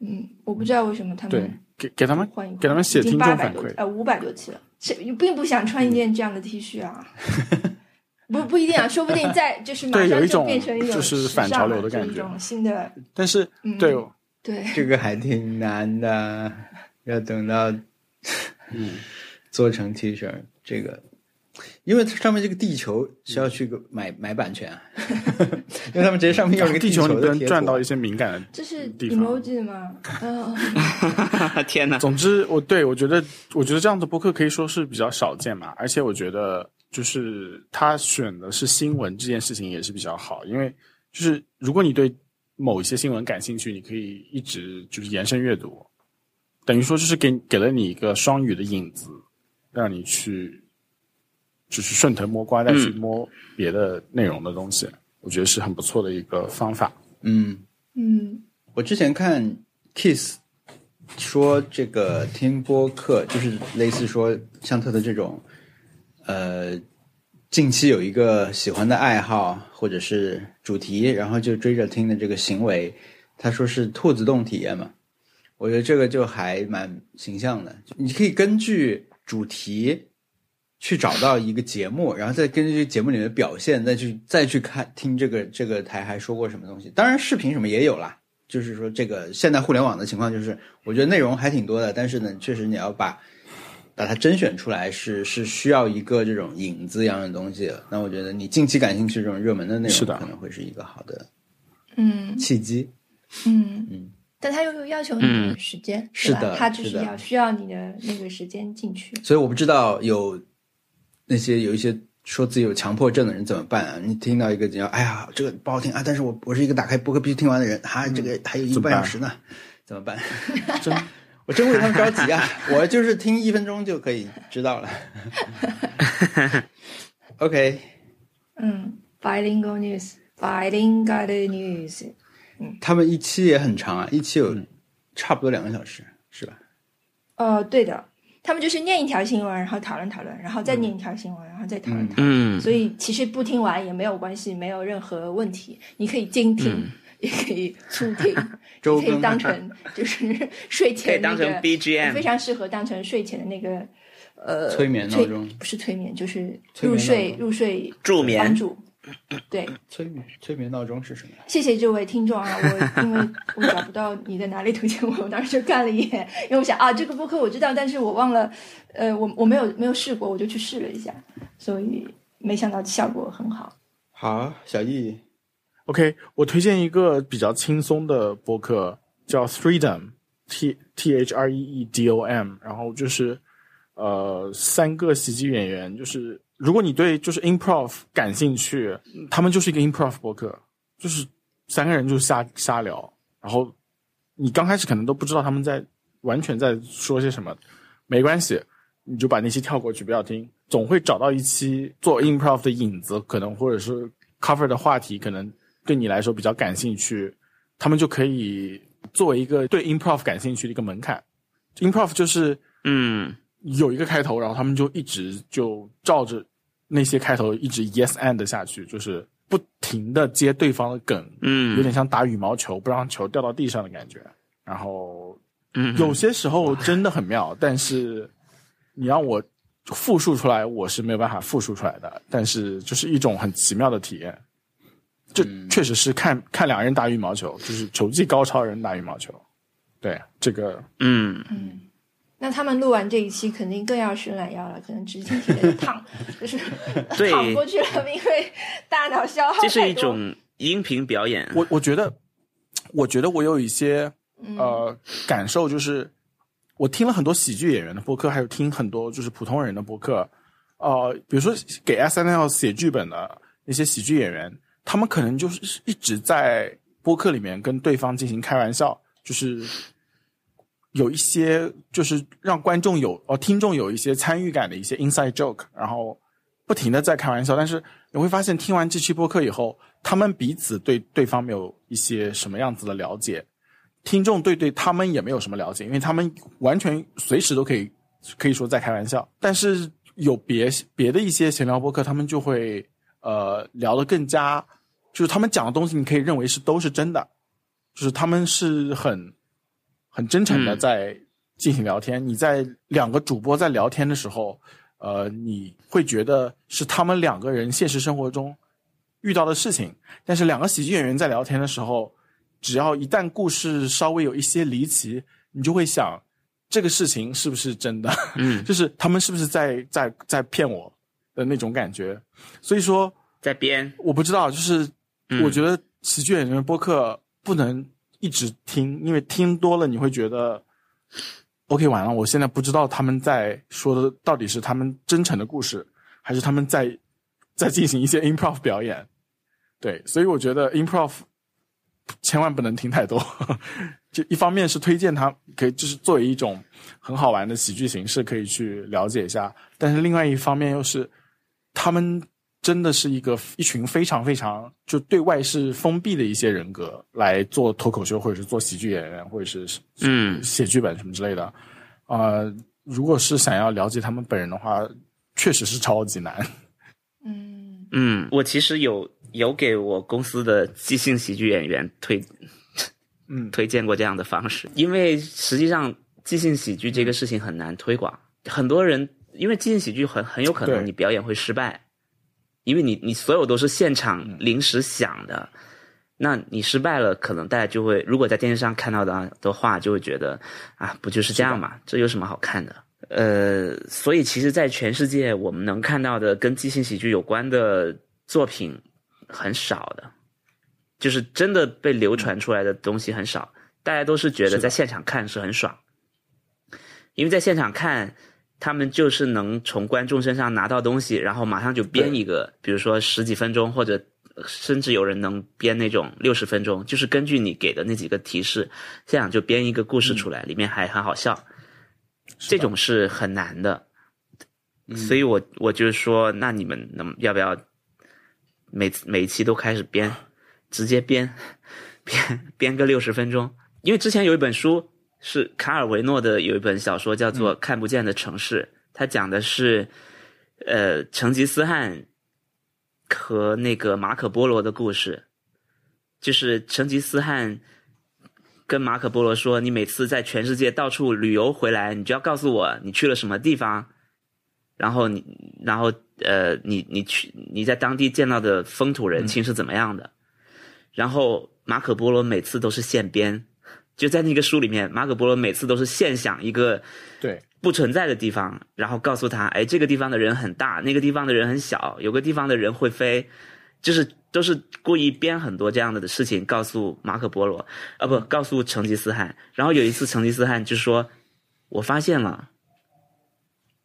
嗯，我不知道为什么他们对们，给给他们换一换给他们写听众八百多反馈。呃五百多期了，谁并不想穿一件这样的 T 恤啊。不不一定啊，说不定在就是马上就对有一种变成一种就是反潮流的感觉一种新的但是嗯对，对。这个还挺难的，要等到嗯，做成 T 恤，这个，因为它上面这个地球是要去个买买版权啊，因为他们直接上面有一个地球你不能球的贴图转到一些敏感的这是。emoji 吗？嗯，天哪！总之，我对我觉得，我觉得这样的播客可以说是比较少见嘛，而且我觉得就是他选的是新闻这件事情也是比较好，因为就是如果你对某一些新闻感兴趣，你可以一直就是延伸阅读，等于说就是给给了你一个双语的影子，让你去就是顺藤摸瓜再去摸别的内容的东西，我觉得是很不错的一个方法。嗯，嗯我之前看 Kiss 说这个听播客，就是类似说像特的这种，呃，近期有一个喜欢的爱好或者是主题，然后就追着听的这个行为，他说是兔子洞体验嘛。我觉得这个就还蛮形象的，你可以根据主题去找到一个节目，然后再根据节目里面的表现，再去再去看听这个这个台还说过什么东西。当然，视频什么也有啦。就是说，这个现代互联网的情况，就是我觉得内容还挺多的，但是呢，确实你要把把它甄选出来是是需要一个这种影子一样的东西的。那我觉得你近期感兴趣这种热门的内容，是的可能会是一个好的嗯契机。嗯嗯，但他又有要求你时间，是的他就是要需要你的那个时间进去。所以我不知道有那些有一些说自己有强迫症的人怎么办啊？你听到一个讲，哎呀，这个不好听啊，但是我我是一个打开播客必须听完的人，哈、这个还有一个半小时呢，怎么办？真我真为他们着急啊！我就是听一分钟就可以知道了。OK，嗯，bilingual news，bilingual news 嗯。他们一期也很长啊，一期有差不多两个小时，是吧？呃，对的，他们就是念一条新闻，然后讨论讨论，然后再念一条新闻，然后再讨论讨论。嗯，所以其实不听完也没有关系，没有任何问题。你可以精听，嗯。也可以粗听，可以当成就是睡可以前那当成个，BGM 非常适合当成睡前的那个呃催眠闹催钟。不是催眠，就是入睡入睡助眠。帮助。对，催眠催眠闹钟是什么？谢谢这位听众啊，我因为我找不到你在哪里推荐我，我当时就看了一眼，因为我想啊，这个播客我知道，但是我忘了，呃，我我没有没有试过，我就去试了一下，所以没想到效果很好。好，小易，OK，我推荐一个比较轻松的播客，叫 Freedom，T T H R E E D O M，然后就是呃三个喜剧演员，就是如果你对就是 improv 感兴趣，他们就是一个 improv 博客，就是三个人就瞎瞎聊，然后你刚开始可能都不知道他们在完全在说些什么，没关系，你就把那些跳过去，不要听，总会找到一期做 improv 的影子，可能或者是 cover 的话题，可能对你来说比较感兴趣，他们就可以作为一个对 improv 感兴趣的一个门槛。improv 就是嗯有一个开头，然后他们就一直就照着那些开头一直 yes and 下去，就是不停的接对方的梗，嗯，有点像打羽毛球，不让球掉到地上的感觉。然后嗯有些时候真的很妙，但是你让我复述出来，我是没有办法复述出来的。但是就是一种很奇妙的体验，这确实是看看两人打羽毛球，就是球技高超的人打羽毛球。对这个，嗯嗯，那他们录完这一期肯定更要伸懒腰了，可能直挺挺的躺，就是对躺过去了，因为大脑消耗这是一种音频表演。我我觉得，我觉得我有一些嗯呃感受，就是我听了很多喜剧演员的播客，还有听很多就是普通人的播客，呃，比如说给 S N L 写剧本的那些喜剧演员，他们可能就是一直在播客里面跟对方进行开玩笑，就是有一些就是让观众有哦听众有一些参与感的一些 inside joke，然后不停的在开玩笑，但是你会发现听完这期播客以后，他们彼此对对方没有一些什么样子的了解，听众对对他们也没有什么了解，因为他们完全随时都可以可以说在开玩笑，但是有别别的一些闲聊播客，他们就会呃聊得更加，就是他们讲的东西，你可以认为是都是真的，就是他们是很很真诚的嗯在进行聊天。你在两个主播在聊天的时候，呃，你会觉得是他们两个人现实生活中遇到的事情，但是两个喜剧演员在聊天的时候，只要一旦故事稍微有一些离奇，你就会想这个事情是不是真的？嗯，就是他们是不是在在在骗我的那种感觉。所以说，在编，我不知道，就是嗯我觉得喜剧演员的播客不能一直听，因为听多了你会觉得，OK，完了，我现在不知道他们在说的到底是他们真诚的故事，还是他们在在进行一些 improv 表演。对，所以我觉得 improv 千万不能听太多。就一方面是推荐他可以就是作为一种很好玩的喜剧形式可以去了解一下，但是另外一方面又是他们真的是一个一群非常非常就对外是封闭的一些人格来做脱口秀或者是做喜剧演员或者是嗯。写剧本什么之类的。呃，如果是想要了解他们本人的话，确实是超级难。嗯。嗯，我其实有有给我公司的即兴喜剧演员推嗯，推荐过这样的方式，因为实际上即兴喜剧这个事情很难推广，很多人因为即兴喜剧很很有可能你表演会失败，因为你你所有都是现场临时想的，那你失败了，可能大家就会如果在电视上看到的的话，就会觉得啊，不就是这样嘛，这有什么好看的？呃，所以其实，在全世界我们能看到的跟即兴喜剧有关的作品很少的，就是真的被流传出来的东西很少。大家都是觉得在现场看是很爽，因为在现场看，他们就是能从观众身上拿到东西，然后马上就编一个，比如说十几分钟，或者甚至有人能编那种六十分钟，就是根据你给的那几个提示，这样就编一个故事出来，里面还很好笑。这种是很难的，嗯。所以我我就是说，那你们能要不要每次每一期都开始编，直接编编编个六十分钟？因为之前有一本书是卡尔维诺的，有一本小说叫做《看不见的城市》，它讲的是呃成吉思汗和那个马可波罗的故事，就是成吉思汗。跟马可波罗说：“你每次在全世界到处旅游回来，你就要告诉我你去了什么地方，然后你，然后呃，你你去你在当地见到的风土人情是怎么样的？然后马可波罗每次都是现编，就在那个书里面，马可波罗每次都是现想一个对，不存在的地方，然后告诉他，哎，这个地方的人很大，那个地方的人很小，有个地方的人会飞，就是都是故意编很多这样的事情告诉马可波罗，啊不，告诉成吉思汗。然后有一次成吉思汗就说，我发现了，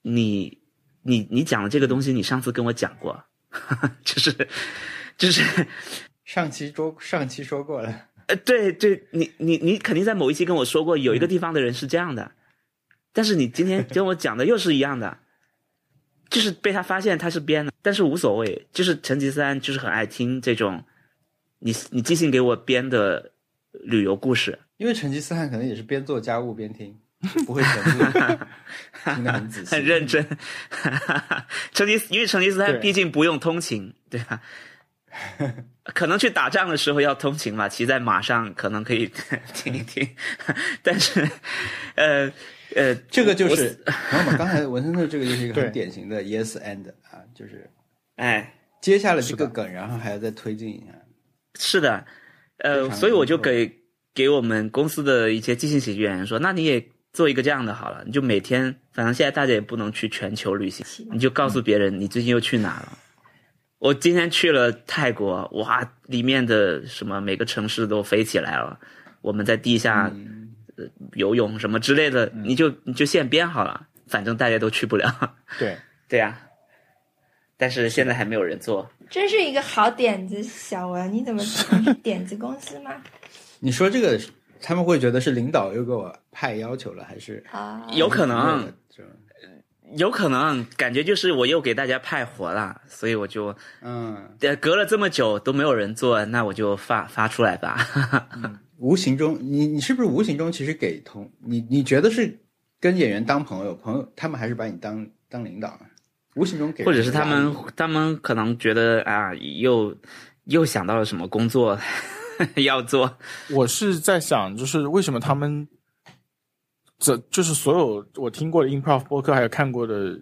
你你你讲的这个东西，你上次跟我讲过，就是就是上期说上期说过了，呃，对对，你你你肯定在某一期跟我说过，有一个地方的人是这样的，但是你今天跟我讲的又是一样的，就是被他发现他是编的，但是无所谓，就是成吉思汗就是很爱听这种，你你即兴给我编的旅游故事，因为成吉思汗可能也是边做家务边听，不会全部听得很仔细，很认真。成吉思因为成吉思汗毕竟不用通勤，对吧？可能去打仗的时候要通勤嘛，骑在马上可能可以 听一听，但是，呃呃，这个就是，然后嘛，刚才文森特这个就是一个很典型的 yes and 啊，就是哎，接下了这个梗，然后还要再推进一下。是的，呃，所以我就给给我们公司的一些即兴喜剧演员说，那你也做一个这样的好了，你就每天，反正现在大家也不能去全球旅行，你就告诉别人你最近又去哪了。我今天去了泰国，哇，里面的什么每个城市都飞起来了，我们在地下、嗯。呃游泳什么之类的，你就你就现编好了，反正大家都去不了。对，对呀、但是现在还没有人做。真是一个好点子，小文，你怎么点子公司吗？你说这个他们会觉得是领导又给我派要求了，还是啊，有可能有可能感觉就是我又给大家派活了，所以我就嗯，呃隔了这么久都没有人做，那我就发发出来吧。无形中，你你是不是无形中其实给同你你觉得是跟演员当朋友，朋友他们还是把你当当领导啊？无形中给或者是他们他们可能觉得啊，又又想到了什么工作 要做，我是在想，就是为什么他们，这就是所有我听过的 improv 播客，还有看过的，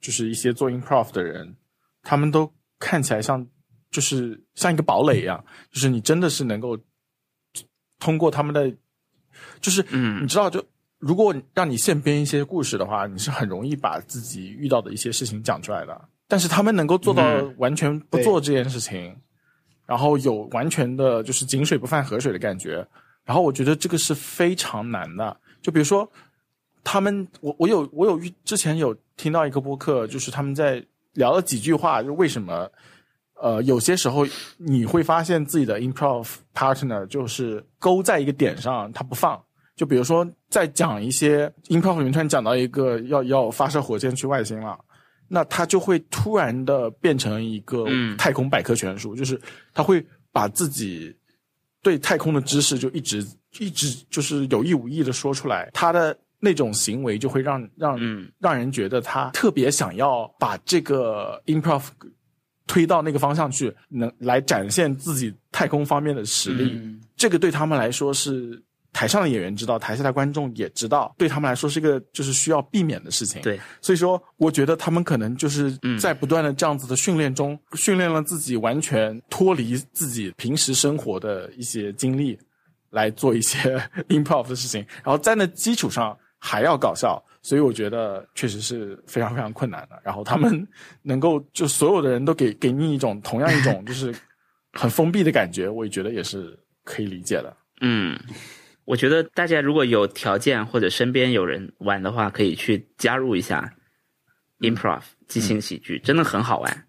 就是一些做 improv 的人，他们都看起来像，就是像一个堡垒一样，就是你真的是能够通过他们的，就是嗯你知道，就如果让你现编一些故事的话，你是很容易把自己遇到的一些事情讲出来的。但是他们能够做到嗯完全不做这件事情，然后有完全的就是井水不犯河水的感觉。然后我觉得这个是非常难的。就比如说，他们我我有我有遇之前有听到一个播客，就是他们在聊了几句话，就为什么呃有些时候你会发现自己的 improv partner 就是勾在一个点上，他不放。就比如说在讲一些 improv 里面突然讲到一个要要发射火箭去外星了。那他就会突然的变成一个嗯太空百科全书，就是他会把自己对太空的知识就一直一直就是有意无意的说出来，他的那种行为就会让让、嗯。让人觉得他特别想要把这个 improv 推到那个方向去，能来展现自己太空方面的实力。嗯。这个对他们来说是台上的演员知道，台下的观众也知道，对他们来说是一个就是需要避免的事情。对，所以说，我觉得他们可能就是嗯。在不断的这样子的训练中，训练了自己完全脱离自己平时生活的一些经历，来做一些 improv 的事情，然后在那基础上还要搞笑，所以我觉得确实是非常非常困难的。然后他们能够就所有的人都给给你一种同样一种 就是很封闭的感觉，我也觉得也是可以理解的。嗯，我觉得大家如果有条件或者身边有人玩的话，可以去加入一下 improv 即兴喜剧，真的很好玩。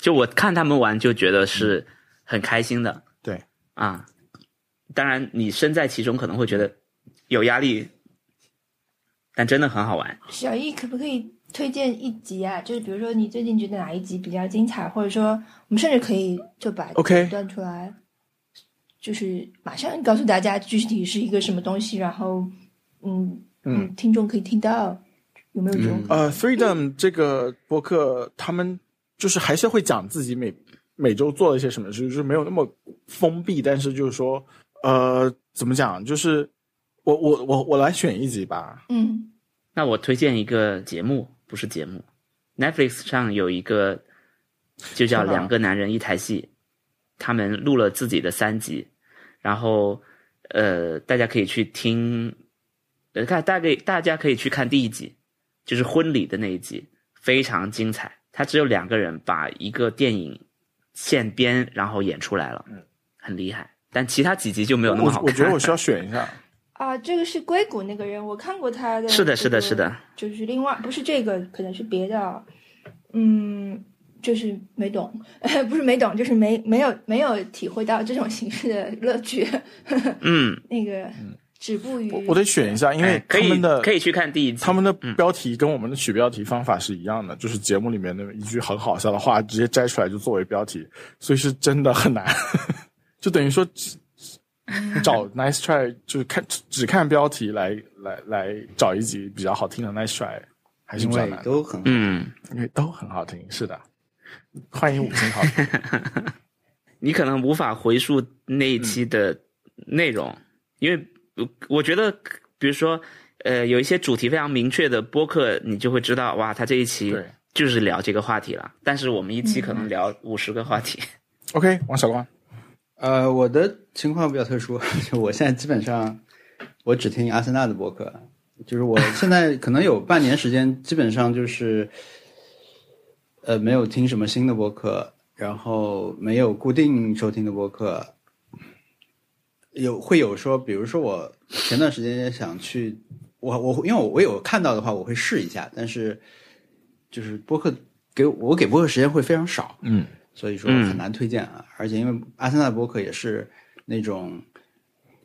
就我看他们玩，就觉得是很开心的。对啊，当然你身在其中可能会觉得有压力，但真的很好玩。小易可不可以推荐一集啊？就是比如说你最近觉得哪一集比较精彩，或者说我们甚至可以就把 OK 端出来，就是马上告诉大家具体是一个什么东西，然后嗯嗯，听众可以听到，有没有这种？呃，Freedom 这个播客，他们就是还是会讲自己每每周做了一些什么事，就是没有那么封闭，但是就是说，呃，怎么讲？就是我我我我来选一集吧。嗯那我推荐一个节目，不是节目，Netflix 上有一个就叫《两个男人一台戏》，他们录了自己的三集，然后呃，大家可以去听，呃，看大概大家可以去看第一集，就是婚礼的那一集，非常精彩。他只有两个人把一个电影现编，然后演出来了，嗯，很厉害。但其他几集就没有那么好看。我我觉得我需要选一下。啊，这个是硅谷那个人，我看过他的、是的是的是的，就是另外不是这个，可能是别的，嗯，就是没懂，不是没懂，就是没没有没有体会到这种形式的乐趣，嗯，那个止步于我我得选一下，因为哎可以他们的可以去看第一集。他们的标题跟我们的取标题方法是一样的，就是节目里面的一句很好笑的话直接摘出来就作为标题，所以是真的很难。就等于说只找 nice try，就是看只看标题来来来找一集比较好听的 nice try，还是因为比较难，都很好。嗯，因为都很好听。是的，欢迎五星好评。你可能无法回溯那一期的内容，因为我我觉得，比如说，呃，有一些主题非常明确的播客，你就会知道，哇，他这一期就是聊这个话题了。但是我们一期可能聊五十个话题。OK，王小光，呃，我的情况比较特殊，就我现在基本上我只听阿森纳的播客，就是我现在可能有半年时间，基本上就是呃没有听什么新的播客，然后没有固定收听的播客，有会有说，比如说我前段时间也想去，我我因为我我有看到的话，我会试一下，但是就是播客给我我给播客时间会非常少，嗯，所以说很难推荐啊。而且因为阿森纳博客也是那种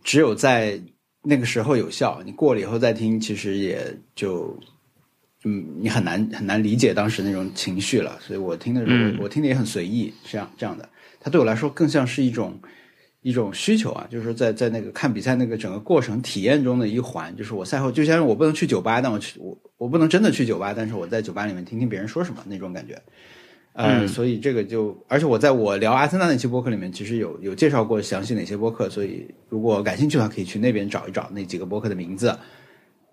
只有在那个时候有效，你过了以后再听，其实也就嗯，你很难很难理解当时那种情绪了。所以我听的时候，嗯我我听的也很随意，这样这样的。它对我来说更像是一种一种需求啊，就是说在在那个看比赛那个整个过程体验中的一环，就是我赛后就像我不能去酒吧，但我去我我不能真的去酒吧，但是我在酒吧里面听听别人说什么那种感觉。呃，嗯。所以这个就，而且我在我聊阿森纳那期播客里面，其实有有介绍过详细哪些播客，所以如果感兴趣的话，可以去那边找一找那几个播客的名字。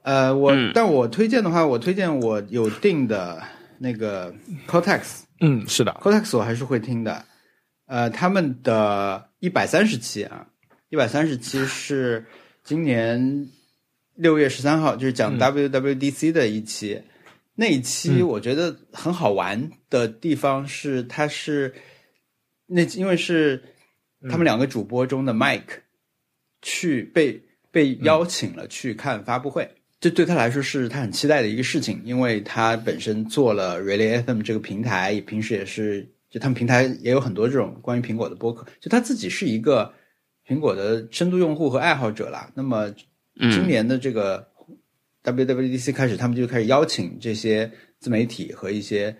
呃，我、嗯。但我推荐的话，我推荐我有定的那个 Cortex，嗯，是的，Cortex 我还是会听的，呃，他们的一百三十期啊，一百三十期是今年六月十三号，就是讲 WWDC 的一期。那一期我觉得很好玩的地方是，他是那因为是他们两个主播中的 Mike 去被被邀请了去看发布会，这对他来说是他很期待的一个事情，因为他本身做了 Relay FM 这个平台，平时也是就他们平台也有很多这种关于苹果的播客，就他自己是一个苹果的深度用户和爱好者啦。那么今嗯年的这个 WWDC 开始，他们就开始邀请这些自媒体和一些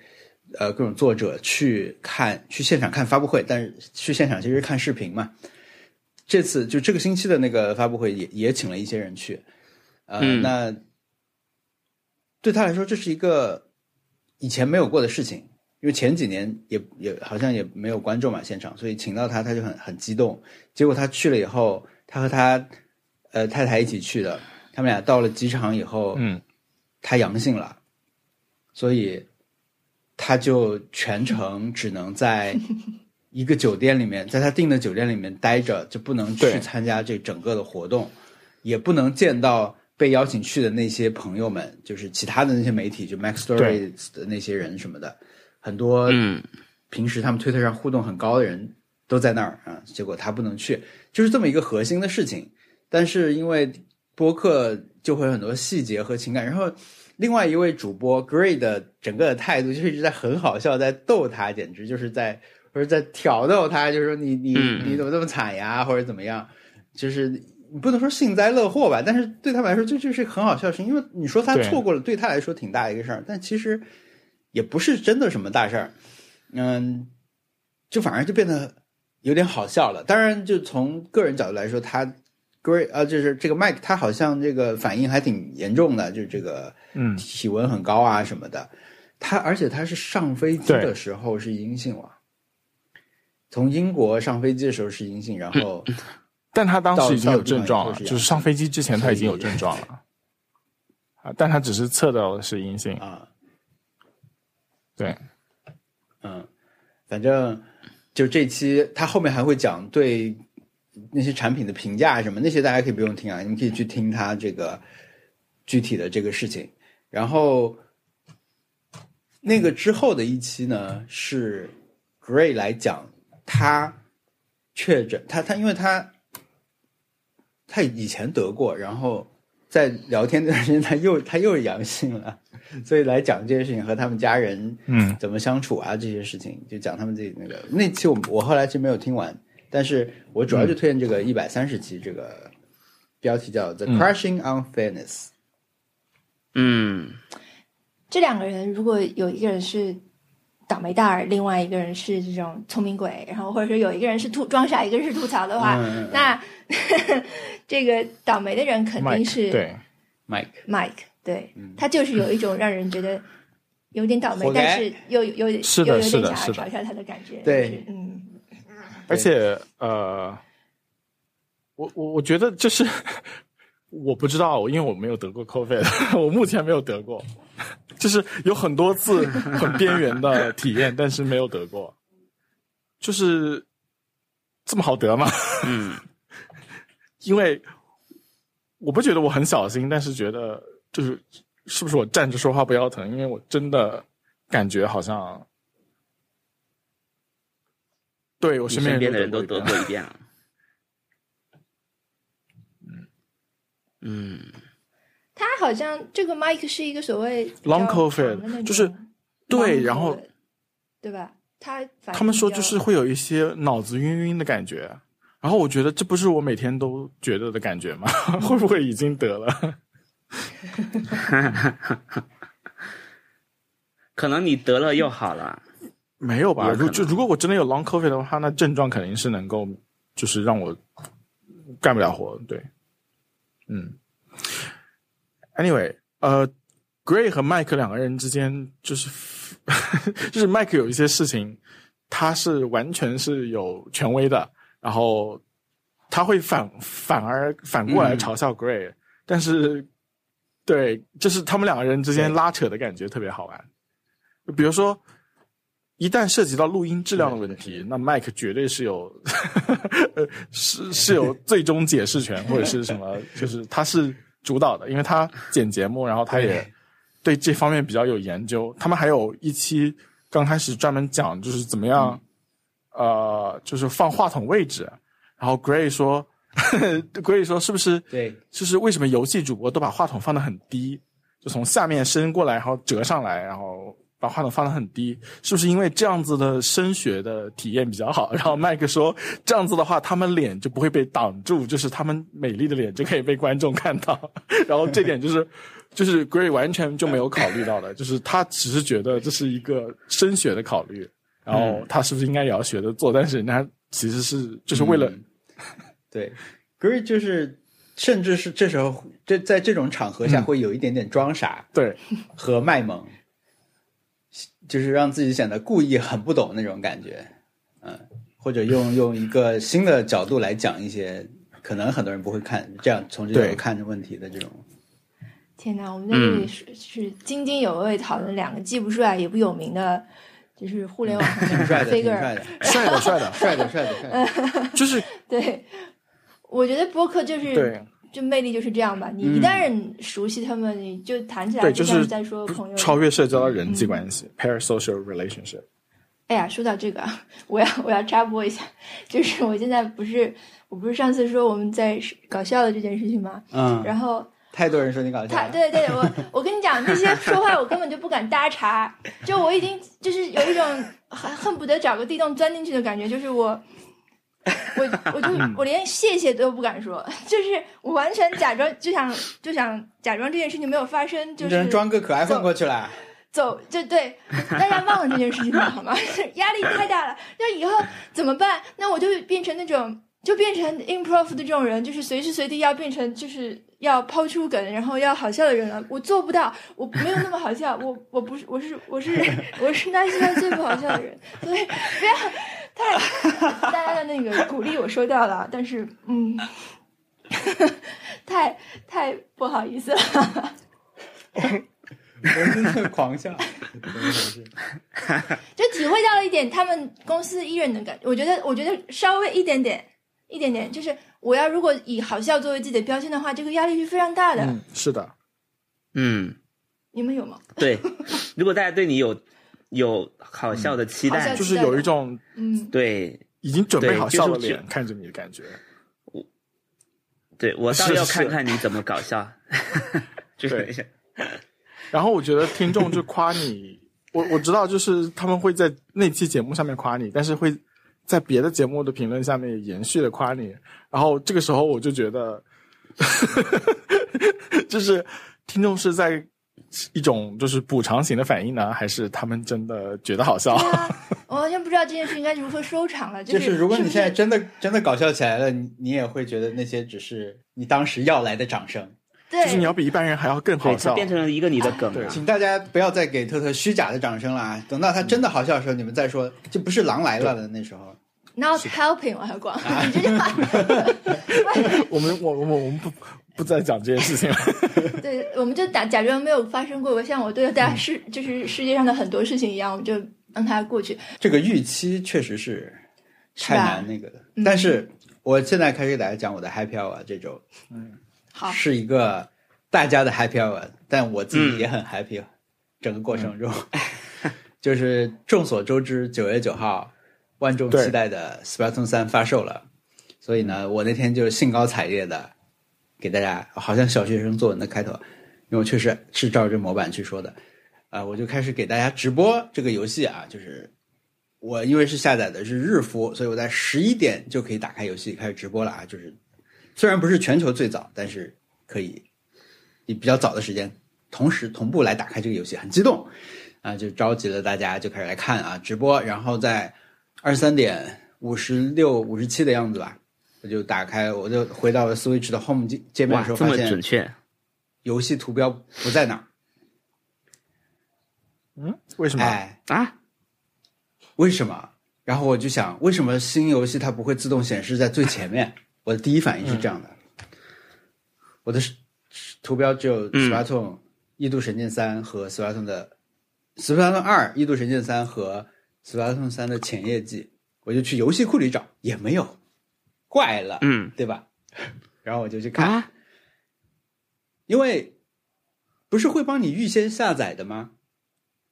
呃各种作者去看去现场看发布会，但是去现场其实是看视频嘛。这次就这个星期的那个发布会也也请了一些人去，呃，嗯那对他来说这是一个以前没有过的事情，因为前几年也也好像也没有观众嘛现场，所以请到他他就很很激动。结果他去了以后，他和他呃太太一起去的，他们俩到了机场以后，嗯，他阳性了，所以他就全程只能在 一个酒店里面，在他订的酒店里面待着，就不能去参加这整个的活动，也不能见到被邀请去的那些朋友们，就是其他的那些媒体，就 Max 对。Stories 的那些人什么的，很多嗯。平时他们推特上互动很高的人都在那儿啊，结果他不能去，就是这么一个核心的事情。但是因为播客就会有很多细节和情感，然后另外一位主播 Gray 的整个的态度就是一直在很好笑，在逗他，简直就是在或者在挑逗他，就是说你你嗯。你怎么这么惨呀，或者怎么样，就是你不能说幸灾乐祸吧，但是对他们来说这就是很好笑的事情，因为你说他错过了，对他来说挺大一个事儿，但其实也不是真的什么大事儿，嗯，就反而就变得有点好笑了。当然，就从个人角度来说，他 Great 啊，就是这个 Mike，他好像这个反应还挺严重的，就是这个嗯。体温很高啊什么的。他而且他是上飞机的时候是阴性了，从英国上飞机的时候是阴性，然后但他当时已经有症状了，就是上飞机之前他已经有症状了，啊，但他只是测到的是阴性，啊，对，嗯，反正就这期他后面还会讲对那些产品的评价什么，那些大家可以不用听啊，你们可以去听他这个具体的这个事情。然后那个之后的一期呢，是 Gray 来讲他确诊，他他因为他他以前得过，然后在聊天那段时间他又他又阳性了，所以来讲这件事情和他们家人嗯怎么相处啊这些事情，就讲他们自己那个那期我我后来其实没有听完，但是我主要就推荐这个一百三十期，这个标题叫《The 嗯。Crushing Unfairness》。嗯。这两个人如果有一个人是倒霉蛋儿，另外一个人是这种聪明鬼，然后或者说有一个人是吐装傻，一个人是吐槽的话，嗯嗯嗯。那 这个倒霉的人肯定 Mike 是对，Mike，Mike，对、他就是有一种让人觉得有点倒霉但是又有有是的又有是的是的。点想要嘲笑他的感觉。对。是嗯，而且呃，我我我觉得就是我不知道，因为我没有得过 COVID，我目前没有得过，就是有很多次很边缘的体验，但是没有得过，就是这么好得吗？嗯 因为我不觉得我很小心，但是觉得就是是不是我站着说话不腰疼？因为我真的感觉好像。对我身边的人都都得过一遍了。嗯他好像这个 Mike 是一个所谓 Long COVID，就是对然后对吧？他他们说就是会有一些脑子晕晕的感觉，然后我觉得这不是我每天都觉得的感觉吗？会不会已经得了？可能你得了又好了。没有吧？如就如果我真的有 long covid 的话，那症状肯定是能够，就是让我干不了活。对，嗯。Anyway，呃，Gray 和 Mike 两个人之间就是 就是 Mike 有一些事情，他是完全是有权威的，然后他会反反而反过来嗯嘲笑 Gray，、但是对，就是他们两个人之间拉扯的感觉特别好玩。比如说，一旦涉及到录音质量的问题，那 Mike 绝对是有呃 是是有最终解释权或者是什么，就是他是主导的，因为他剪节目，然后他也对这方面比较有研究。他们还有一期刚开始专门讲就是怎么样，呃，就是放话筒位置。然后 Gray 说，Gray 说是不是对，就是为什么游戏主播都把话筒放得很低，就从下面伸过来，然后折上来，然后把话筒放得很低，是不是因为这样子的声学的体验比较好？然后麦克说，这样子的话，他们脸就不会被挡住，就是他们美丽的脸就可以被观众看到。然后这点就是，就是 Gray 完全就没有考虑到的，就是他只是觉得这是一个声学的考虑，然后他是不是应该也要学着做？但是人家其实是就是为了。嗯对，Gray 就是，甚至是这时候这在这种场合下嗯会有一点点装傻对，和卖萌，就是让自己显得故意很不懂那种感觉，嗯，或者用用一个新的角度来讲一些可能很多人不会看这样从这角度看着问题的这种，天哪，我们在这里是、是津津有味讨论两个既不帅也不有名的，就是互联网上的挺帅的，挺 figure 帅的，帅的帅的，帅的，帅的，帅的，就是对，我觉得播客就是对。就魅力就是这样吧。你一旦熟悉他们，你就谈起来对，就是像在说朋友。超越社交的人际关系、parasocial relationship。哎呀，说到这个啊，我要我要插播一下，就是我现在不是我不是上次说我们在搞笑的这件事情吗？嗯，然后太多人说你搞笑对对，我我跟你讲，那些说话我根本就不敢搭茬，就我已经就是有一种恨恨不得找个地洞钻进去的感觉，就是我。我我就我连谢谢都不敢说，就是我完全假装就想就想假装这件事情没有发生，就是装个可爱混过去了。走，就对，大家忘了这件事情了，好吗？压力太大了，那以后怎么办？那我就变成那种，就变成 improv 的这种人，就是随时随地要变成，就是要抛出梗，然后要好笑的人了。我做不到，我没有那么好笑，我我不是，我是我是我是那现在最不好笑的人，所以不要太 大家的那个鼓励我收到了，但是嗯，太太不好意思了。我真的狂笑，怎么回事？就体会到了一点他们公司艺人的感觉。我觉得，我觉得稍微一点点，一点点，就是我要如果以好笑作为自己的标签的话，这个压力是非常大的。嗯，是的，嗯，你们有吗？对。如果大家对你有有好笑的期待。就是有一种嗯，对。已经准备好笑的对就是脸看着你的感觉。我对，我倒是要看看你怎么搞笑。就是然后我觉得听众就夸你，我我知道就是他们会在那期节目上面夸你，但是会在别的节目的评论下面延续的夸你。然后这个时候我就觉得，就是听众是在一种就是补偿型的反应呢，还是他们真的觉得好笑？对啊，我完全不知道这件事应该如何收场了。就是是如果你现在真的真的搞笑起来了，你你也会觉得那些只是你当时要来的掌声。对，就是你要比一般人还要更好笑。变成了一个你的梗对。请大家不要再给特特虚假的掌声了啊！等到他真的好笑的时候，你们再说，就不是狼来了的那时候。not helping 我还光啊 你这句话，我们我我我们不不再讲这件事情了。对，我们就打假装没有发生过。像我对大家世 就是世界上的很多事情一样，我们就让它过去。这个预期确实是太吧难那个的。嗯但是我现在开始给大家讲我的 happy hour 这周嗯好，是一个大家的 happy hour，但我自己嗯也很 happy，、整个过程中，就是众所周知，九月九号万众期待的 Splatoon 三发售了，所以呢，我那天就兴高采烈的给大家，好像小学生作文的开头，因为我确实是照着模板去说的，啊、我就开始给大家直播这个游戏啊，就是我因为是下载的是日服，所以我在十一点就可以打开游戏开始直播了啊！就是虽然不是全球最早，但是可以以比较早的时间同时同步来打开这个游戏，很激动啊！就召集了大家就开始来看啊直播，然后在二十三点五十六、五十七的样子吧，我就打开，我就回到了 Switch 的 Home 界界面的时候发现准确，游戏图标不在那儿，嗯，为什么？哎，啊？为什么？然后我就想，为什么新游戏它不会自动显示在最前面？我的第一反应是这样的，我的图标只有嗯 Splatoon、异度神剑三和 Splatoon 的 Splatoon 二、异度神剑三和 Splatoon 三的前夜季，我就去游戏库里找，也没有，怪了，嗯对吧？然后我就去看，啊，因为不是会帮你预先下载的吗？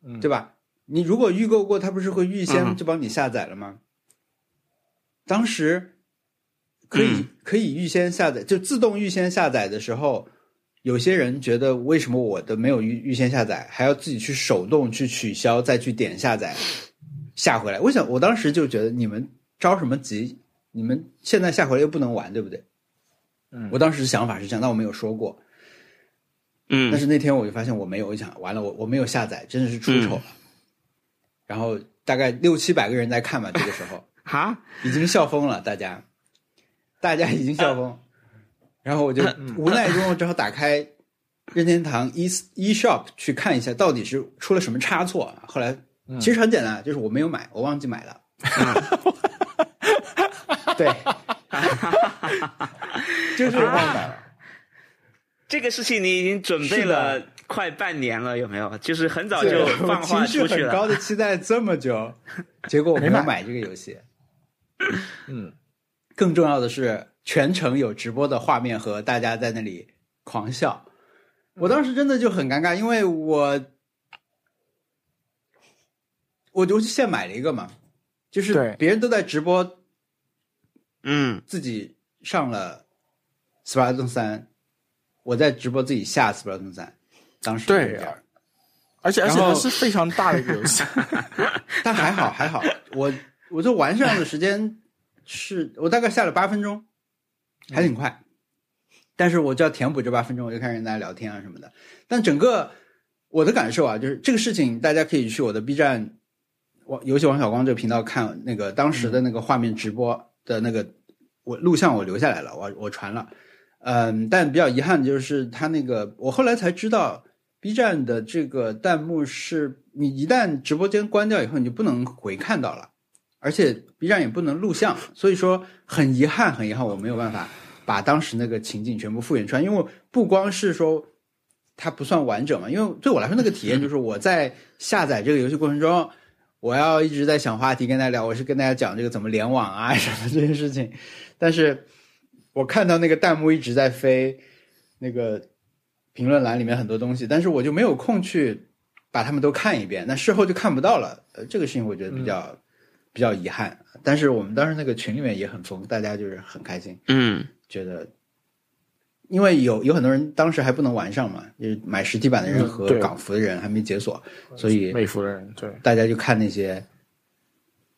嗯对吧？你如果预购过，它不是会预先嗯就帮你下载了吗？当时可以、嗯可以预先下载，就自动预先下载的时候，有些人觉得为什么我的没有预预先下载，还要自己去手动去取消，再去点下载下回来？我想我当时就觉得你们着什么急？你们现在下回来又不能玩，对不对？嗯我当时想法是这样，但我没有说过。嗯，但是那天我就发现我没有，我想完了，我我没有下载，真的是出丑了。然后大概六七百个人在看吧，这个时候 哈，已经笑疯了，大家，大家已经笑疯。然后我就无奈中，我只好打开任天堂 e e shop 去看一下，到底是出了什么差错。后来其实很简单，就是我没有买，我忘记买了。对，就是忘买了。这个事情你已经准备了快半年了，有没有？就是很早就放话情绪出去了。很高的期待这么久，结果我没有买这个游戏。嗯，更重要的是，全程有直播的画面和大家在那里狂笑。我当时真的就很尴尬，因为我我就现买了一个嘛，就是对别人都在直播，嗯自己上了 Splatoon 三，我在直播自己下 Splatoon 三，当时对是这样而且而且是非常大的一个游戏。但还好还好，我我就玩上的时间是我大概下了八分钟，还挺快。但是我就要填补这八分钟，我就开始跟大家聊天啊什么的。但整个我的感受啊，就是这个事情，大家可以去我的 B 站王游戏王小光这个频道看那个当时的那个画面直播的那个我录像，我留下来了，我我传了。嗯，但比较遗憾的就是他那个，我后来才知道 B 站的这个弹幕是你一旦直播间关掉以后，你就不能回看到了，而且 B 站也不能录像，所以说很遗憾，很遗憾，我没有办法把当时那个情景全部复原出来，因为不光是说它不算完整嘛，因为对我来说那个体验就是我在下载这个游戏过程中，我要一直在想话题跟大家聊，我是跟大家讲这个怎么联网啊什么 这些事情，但是我看到那个弹幕一直在飞，那个评论栏里面很多东西，但是我就没有空去把他们都看一遍，那事后就看不到了。呃，这个事情我觉得比较、比较遗憾。但是我们当时那个群里面也很疯，大家就是很开心，嗯觉得。因为有有很多人当时还不能玩上嘛，就是买实体版的人和港服的人还没解锁，所以美服的人对，大家就看那些，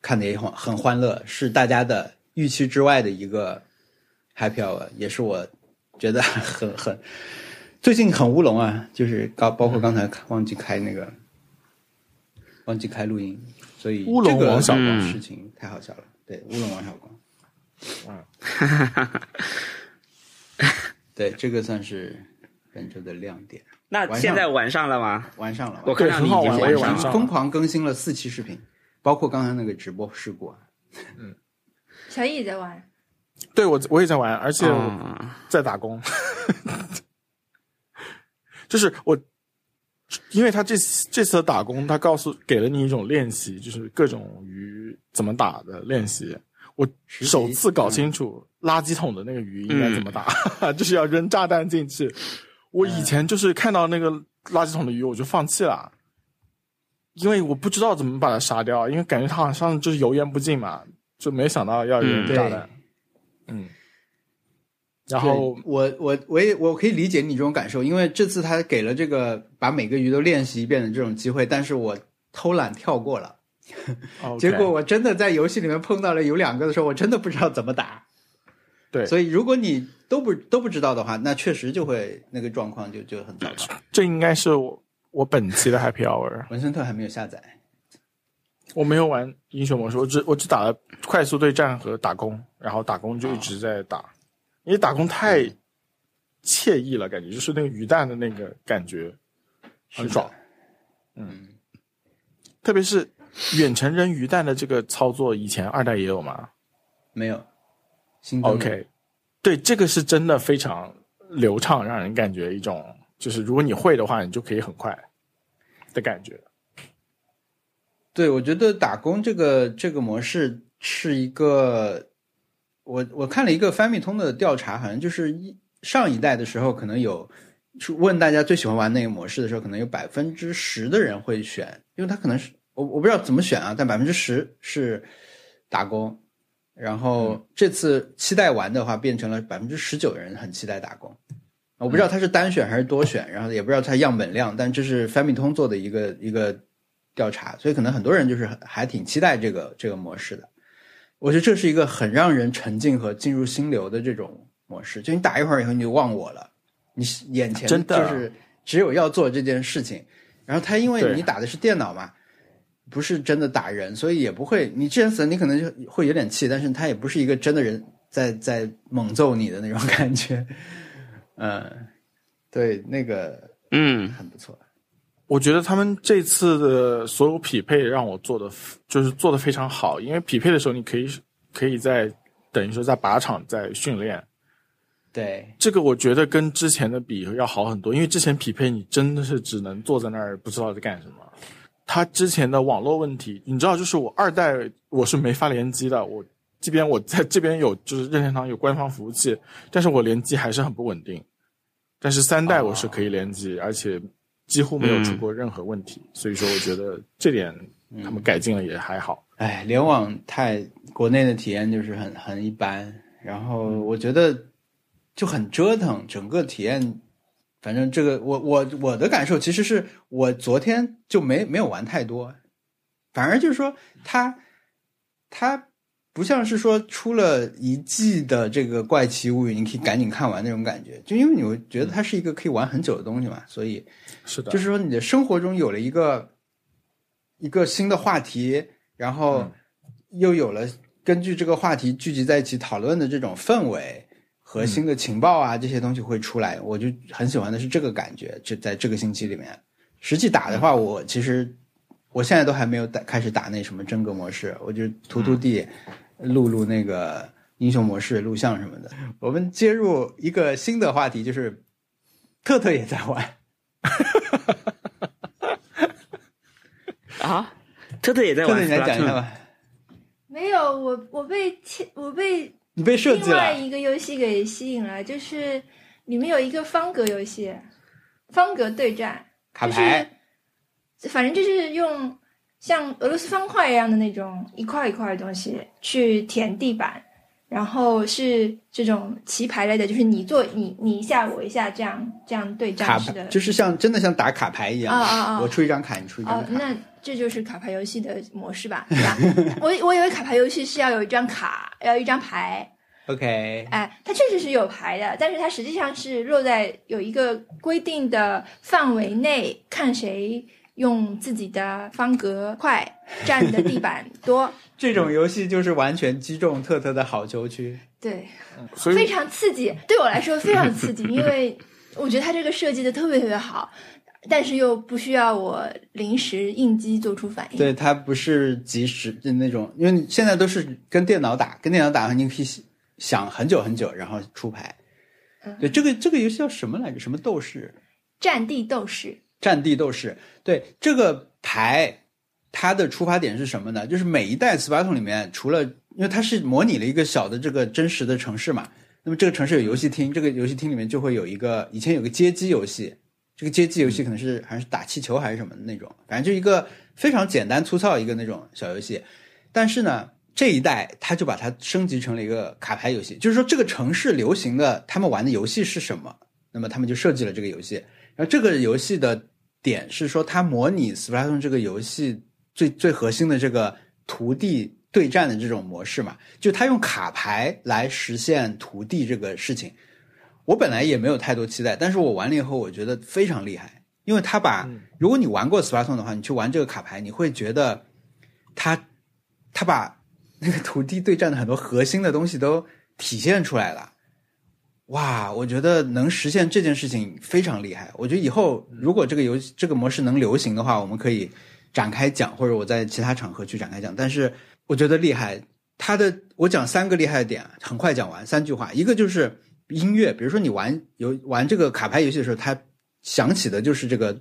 看的也很很欢乐，是大家的预期之外的一个 happy hour，也是我觉得 很很最近很乌龙啊，就是刚包括刚才忘记开那个忘记开录音，所以乌龙王小光。事情太好笑了，对乌龙王小光，嗯，对这个算是本周的亮点，那现在晚上了吗？玩上了，我看到你已经对很好玩我也晚上了。玩上疯狂更新了四期视频，包括刚才那个直播事故嗯。小易也在玩，对我我也在玩，而且在打工，就是我，因为他这次这次的打工，他告诉给了你一种练习，就是各种鱼怎么打的练习。我首次搞清楚垃圾桶的那个鱼应该怎么打，就是要扔炸弹进去。我以前就是看到那个垃圾桶的鱼，我就放弃了，因为我不知道怎么把它杀掉，因为感觉它好像就是油盐不进嘛，就没想到要扔嗯炸弹。嗯，然后我我我也我可以理解你这种感受，因为这次他给了这个把每个鱼都练习一遍的这种机会，但是我偷懒跳过了。结果我真的在游戏里面碰到了有两个的时候，我真的不知道怎么打。对，所以如果你都不都不知道的话，那确实就会那个状况就就很糟糕。这应该是我我本期的 Happy Hour。文森特还没有下载，我没有玩英雄模式，我只我只打了快速对战和打工，然后打工就一直在打，因为打工太惬意了，感觉就是那个鱼蛋的那个感觉很爽，嗯，特别是远程扔鱼弹的这个操作，以前二代也有吗。没有。新 OK，对，这个是真的非常流畅，让人感觉一种就是如果你会的话，你就可以很快的感觉。对，我觉得打工这个这个模式是一个，我我看了一个翻米通的调查，好像就是一上一代的时候，可能有问大家最喜欢玩那个模式的时候，可能有百分之十的人会选，因为他可能是我我不知道怎么选啊，但百分之十是打工，然后这次期待完的话，变成了百分之十九的人很期待打工。我不知道它是单选还是多选，然后也不知道它样本量，但这是翻米通做的一个一个调查，所以可能很多人就是还挺期待这个这个模式的。我觉得这是一个很让人沉浸和进入心流的这种模式，就你打一会儿以后你就忘我了，你眼前就是只有要做这件事情。然后他因为你打的是电脑嘛，不是真的打人，所以也不会你之前死了你可能就会有点气，但是他也不是一个真的人在在猛揍你的那种感觉。嗯，对，那个嗯，很不错。我觉得他们这次的所有匹配让我做的就是做的非常好，因为匹配的时候你可以可以在等于说在靶场在训练，对，这个我觉得跟之前的比要好很多，因为之前匹配你真的是只能坐在那儿不知道在干什么。他之前的网络问题，你知道，就是我二代我是没法联机的，我这边我在这边有就是任天堂有官方服务器，但是我联机还是很不稳定。但是三代我是可以联机，而且几乎没有出过任何问题，所以说我觉得这点他们改进了也还好。哎，联网太国内的体验就是很很一般，然后我觉得就很折腾，整个体验。反正这个我我我的感受其实是我昨天就没没有玩太多，反而就是说它它不像是说出了一季的这个怪奇物语，你可以赶紧看完那种感觉，就因为你会觉得它是一个可以玩很久的东西嘛，所以是的，就是说你的生活中有了一个一个新的话题，然后又有了根据这个话题聚集在一起讨论的这种氛围和新的情报啊，这些东西会出来，我就很喜欢的是这个感觉。就在这个星期里面，实际打的话，我其实我现在都还没有打开始打那什么真格模式，我就涂涂地录录那个英雄模式录像什么的。我们接入一个新的话题，就是特特也在玩。啊，特特也在玩特特，你来讲一下。吧。没有，我我被切我被你被设计另外，一个游戏给吸引了，就是里面有一个方格游戏，方格对战，卡牌，就是反正就是用像俄罗斯方块一样的那种一块一块的东西去填地板，然后是这种棋牌类的，就是你做你你一下我一下这样这样对战式的。就是像真的像打卡牌一样。啊啊啊我出一张卡，你出一张。那这就是卡牌游戏的模式吧，对吧？我我以为卡牌游戏是要有一张卡，要一张牌，OK，哎，它确实是有牌的，但是它实际上是落在有一个规定的范围内，看谁用自己的方格块占的地板多。这种游戏就是完全击中特特的好球区。对，非常刺激，对我来说非常刺激，因为我觉得它这个设计的特别特别好，但是又不需要我临时应激做出反应。对，它不是即时的那种，因为你现在都是跟电脑打，跟电脑打你可以想很久很久，然后出牌。嗯对，这个这个游戏叫什么来着？什么斗士？战地斗士，战地斗士。对，这个牌它的出发点是什么呢？就是每一代 Splatoon 里面，除了因为它是模拟了一个小的这个真实的城市嘛，那么这个城市有游戏厅，这个游戏厅里面就会有一个以前有个街机游戏，这个街机游戏可能是还是打气球还是什么的那种，反正就一个非常简单粗糙一个那种小游戏。但是呢，这一代他就把它升级成了一个卡牌游戏，就是说这个城市流行的他们玩的游戏是什么，那么他们就设计了这个游戏。然后这个游戏的点是说，它模拟 Splatoon 这个游戏最最核心的这个图地对战的这种模式嘛，就他用卡牌来实现图地这个事情。我本来也没有太多期待，但是我玩了以后，我觉得非常厉害，因为他把如果你玩过 Splatoon 的话，你去玩这个卡牌，你会觉得他他把那个土地对战的很多核心的东西都体现出来了。哇，我觉得能实现这件事情非常厉害。我觉得以后如果这个游戏这个模式能流行的话，我们可以展开讲，或者我在其他场合去展开讲。但是我觉得厉害，它的我讲三个厉害的点，很快讲完，三句话。一个就是音乐，比如说你玩游玩这个卡牌游戏的时候，它响起的就是这个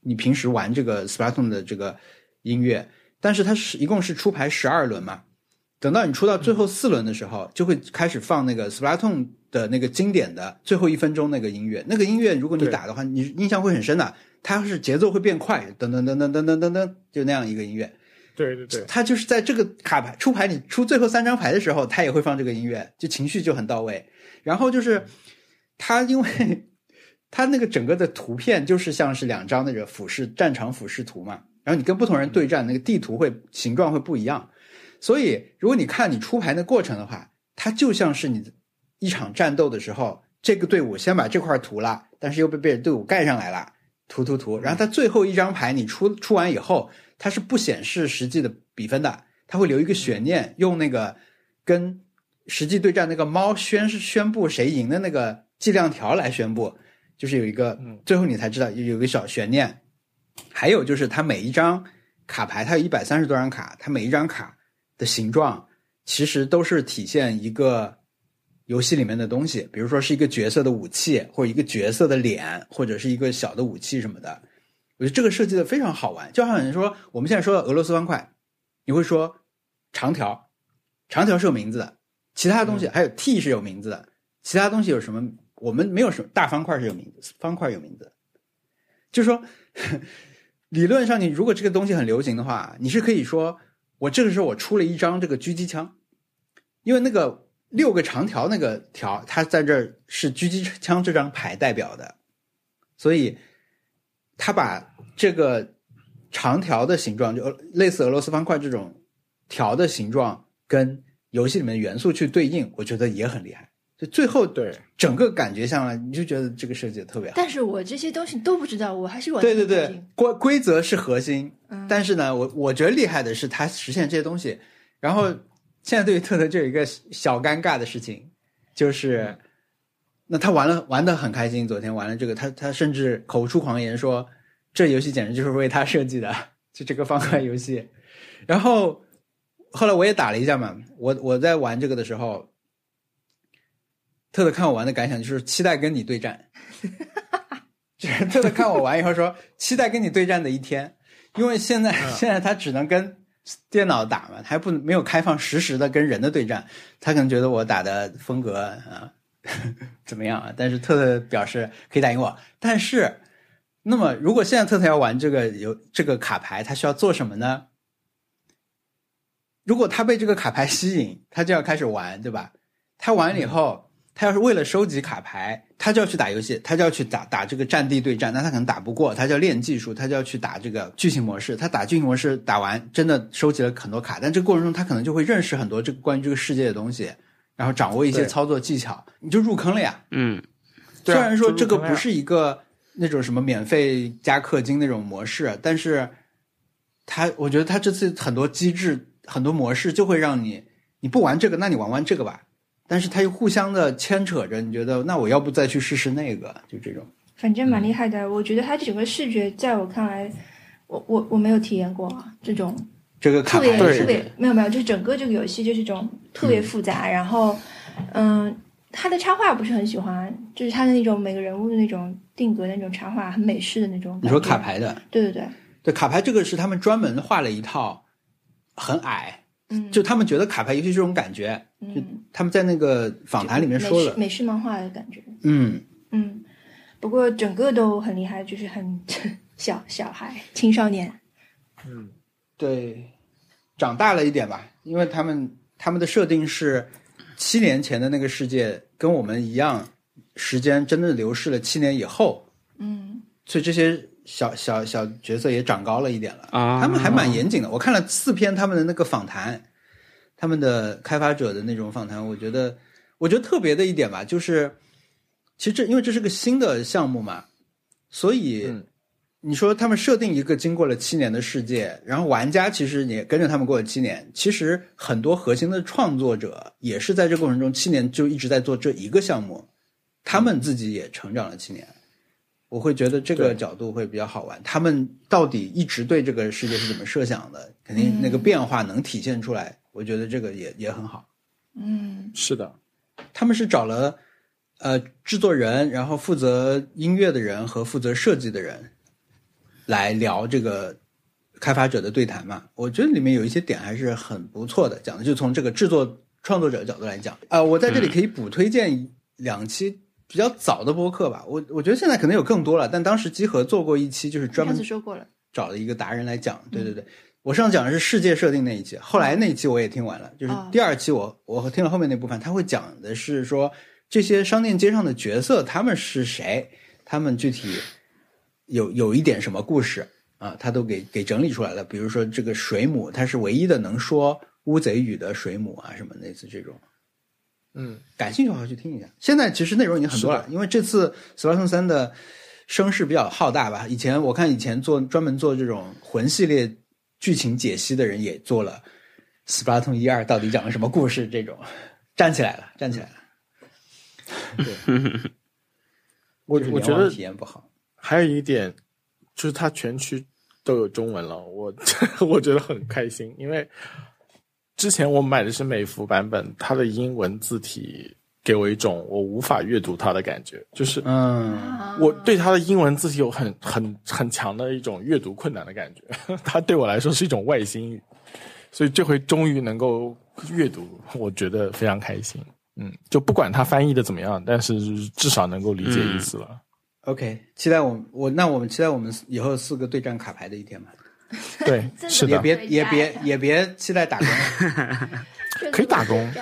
你平时玩这个 Splatoon 的这个音乐，但是它是一共是出牌十二轮嘛。等到你出到最后四轮的时候，就会开始放那个 Splatoon 的那个经典的最后一分钟那个音乐。那个音乐如果你打的话，你印象会很深的。它是节奏会变快，噔噔噔噔噔噔噔噔，就那样一个音乐。对对对，它就是在这个卡牌出牌，你出最后三张牌的时候，它也会放这个音乐，就情绪就很到位。然后就是它，因为它那个整个的图片就是像是两张那个俯视战场俯视图嘛，然后你跟不同人对战，那个地图会形状会不一样。所以如果你看你出牌的过程的话，它就像是你一场战斗的时候，这个队伍先把这块涂了，但是又被别的队伍盖上来了，涂涂涂，然后它最后一张牌你出出完以后，它是不显示实际的比分的，它会留一个悬念，用那个跟实际对战那个猫宣宣布谁赢的那个计量条来宣布，就是有一个最后你才知道有有一个小悬念。还有就是它每一张卡牌，它有一百三十多张卡，它每一张卡的形状其实都是体现一个游戏里面的东西，比如说是一个角色的武器，或者一个角色的脸，或者是一个小的武器什么的。我觉得这个设计的非常好玩，就好像说我们现在说到俄罗斯方块，你会说长条，长条是有名字的，其他东西、还有 T 是有名字的，其他东西有什么？我们没有什么大方块是有名字，方块有名字，就是说 理论上你如果这个东西很流行的话，你是可以说我这个时候我出了一张这个狙击枪，因为那个六个长条那个条，它在这儿是狙击枪这张牌代表的，所以他把这个长条的形状，就类似俄罗斯方块这种条的形状，跟游戏里面的元素去对应，我觉得也很厉害。就最后对整个感觉下来，你就觉得这个设计的特别好。但是我这些东西都不知道，我还是玩对对对规规则是核心，嗯但是呢，我我觉得厉害的是它实现这些东西。然后现在对于特特就有一个小尴尬的事情，就是那他玩了玩的很开心，昨天玩了这个，他他甚至口出狂言说这游戏简直就是为他设计的，就这个方块游戏。然后后来我也打了一下嘛，我我在玩这个的时候，特特看我玩的感想就是期待跟你对战。就是特特看我玩以后说，期待跟你对战的一天，因为现在、现在他只能跟电脑打嘛，还不没有开放实时的跟人的对战，他可能觉得我打的风格啊 怎么样啊？但是特特表示可以打赢我，但是那么如果现在特特要玩这个游这个卡牌，他需要做什么呢？如果他被这个卡牌吸引，他就要开始玩，对吧？他玩了以后，他要是为了收集卡牌，他就要去打游戏，他就要去打打这个战地对战，那他可能打不过，他就要练技术，他就要去打这个剧情模式。他打剧情模式打完，真的收集了很多卡，但这个过程中他可能就会认识很多这个关于这个世界的东西，然后掌握一些操作技巧，你就入坑了呀。嗯，虽然说这个不是一个那种什么免费加氪金那种模式，但是他我觉得他这次很多机制、很多模式就会让你你不玩这个，那你玩玩这个吧。但是它又互相的牵扯着，你觉得那我要不再去试试那个？就这种。反正蛮厉害的。我觉得它整个视觉，在我看来，我我我没有体验过啊这种这个卡特别牌对特别没有没有，就是整个这个游戏就是一种特别复杂，然后嗯，它的插画不是很喜欢，就是它的那种每个人物的那种定格的那种插画，很美式的那种。你说卡？牌的，对对对，对卡牌这个是他们专门画了一套，很矮，嗯，就他们觉得卡牌游戏这种感觉，就嗯，他们在那个访谈里面说了，美式美式漫画的感觉。嗯，嗯，不过整个都很厉害，就是很 小小孩、青少年。嗯，对，长大了一点吧，因为他们他们的设定是七年前的那个世界跟我们一样，时间真的流逝了七年以后，嗯。所以这些小小小角色也长高了一点了。啊他们还蛮严谨的。我看了四篇他们的那个访谈，他们的开发者的那种访谈，我觉得我觉得特别的一点吧，就是其实这因为这是个新的项目嘛，所以嗯你说他们设定一个经过了七年的世界，然后玩家其实也跟着他们过了七年，其实很多核心的创作者也是在这过程中七年就一直在做这一个项目，他们自己也成长了七年。我会觉得这个角度会比较好玩。他们到底一直对这个世界是怎么设想的？肯定那个变化能体现出来。我觉得这个也也很好。嗯是的，他们是找了呃制作人，然后负责音乐的人和负责设计的人来聊这个开发者的对谈嘛。我觉得里面有一些点还是很不错的，讲的就从这个制作创作者的角度来讲。呃，我在这里可以补推荐两期比较早的播客吧。我我觉得现在可能有更多了，但当时集合做过一期，就是专门上次说过了，找了一个达人来讲。对对对，我上次讲的是世界设定那一期，后来那一期我也听完了，就是哦第二期我我听了后面那部分，他会讲的是说这些商店街上的角色他们是谁，他们具体有有一点什么故事啊，他都给给整理出来了。比如说这个水母，它是唯一的能说乌贼语的水母啊，什么类似这种。嗯，感兴趣的话去听一下。现在其实内容已经很多了，因为这次《斯巴通三》的声势比较浩大吧。以前我看以前做专门做这种魂系列剧情解析的人也做了《斯巴通一二》到底讲了什么故事这种，站起来了，站起来了。对，我我觉得体验不好。还有一点就是它全区都有中文了，我 我觉得很开心，因为之前我买的是美服版本，它的英文字体给我一种我无法阅读它的感觉，就是嗯，啊我对它的英文字体有很很很强的一种阅读困难的感觉，它对我来说是一种外星语，所以这回终于能够阅读，我觉得非常开心。嗯，就不管它翻译的怎么样，但是至少能够理解意思了。OK，期待我们我那我们期待我们以后四个对战卡牌的一天吧。对，是的，也别也别也别期待打工。可以打工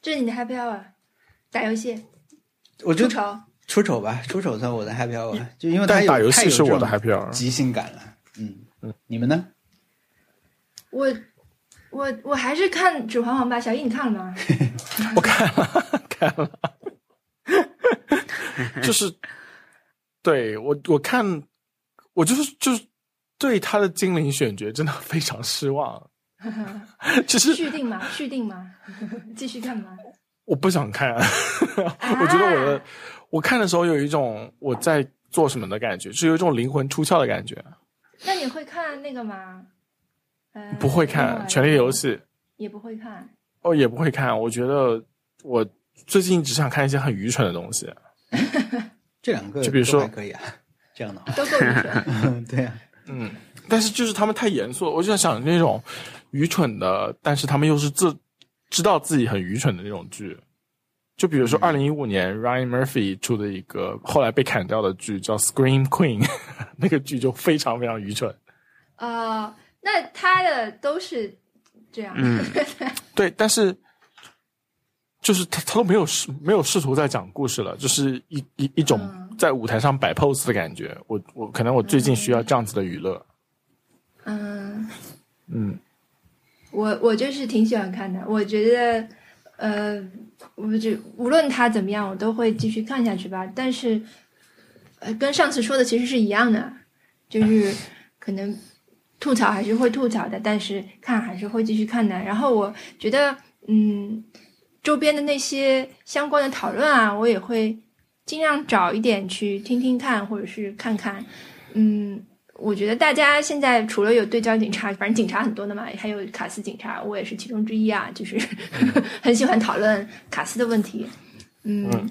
这是你的 happy hour，打游戏我觉得出丑。出丑吧，出丑算我的 happy hour，就因为打游戏是我的 happy hour。即兴感了。嗯嗯，你们呢？我我我还是看《指环王》吧，小易你看了吗？我看了，看了，就是对我我看我就是就是对他的精灵选角真的非常失望。就是续订吗？续订吗？继续看吗？我不想看，我觉得我的我看的时候有一种我在做什么的感觉，是有一种灵魂出窍的感觉。那你会看那个吗？呃，不会看《权力游戏》，也不会看。哦，也不会看。我觉得我最近只想看一些很愚蠢的东西。这两个就比如说可以啊，这样的话，都够愚蠢。对啊，嗯，但是就是他们太严肃了，我就想想那种愚蠢的，但是他们又是自知道自己很愚蠢的那种剧。就比如说二零一五年 Ryan Murphy 出的一个后来被砍掉的剧叫《Scream Queen 》，那个剧就非常非常愚蠢。啊，那他的都是这样。嗯 对，但是就是他他都没有试没有试图在讲故事了，就是一一一种嗯在舞台上摆 pose 的感觉。我我可能我最近需要这样子的娱乐。嗯，嗯，我我就是挺喜欢看的，我觉得，呃，我就无论他怎么样，我都会继续看下去吧。但是，呃，跟上次说的其实是一样的，就是可能吐槽还是会吐槽的，但是看还是会继续看的。然后我觉得，嗯，周边的那些相关的讨论啊，我也会尽量找一点去听听看，或者是看看，嗯。我觉得大家现在除了有对焦警察，反正警察很多的嘛，还有卡斯警察，我也是其中之一啊，就是 很喜欢讨论卡斯的问题。嗯，嗯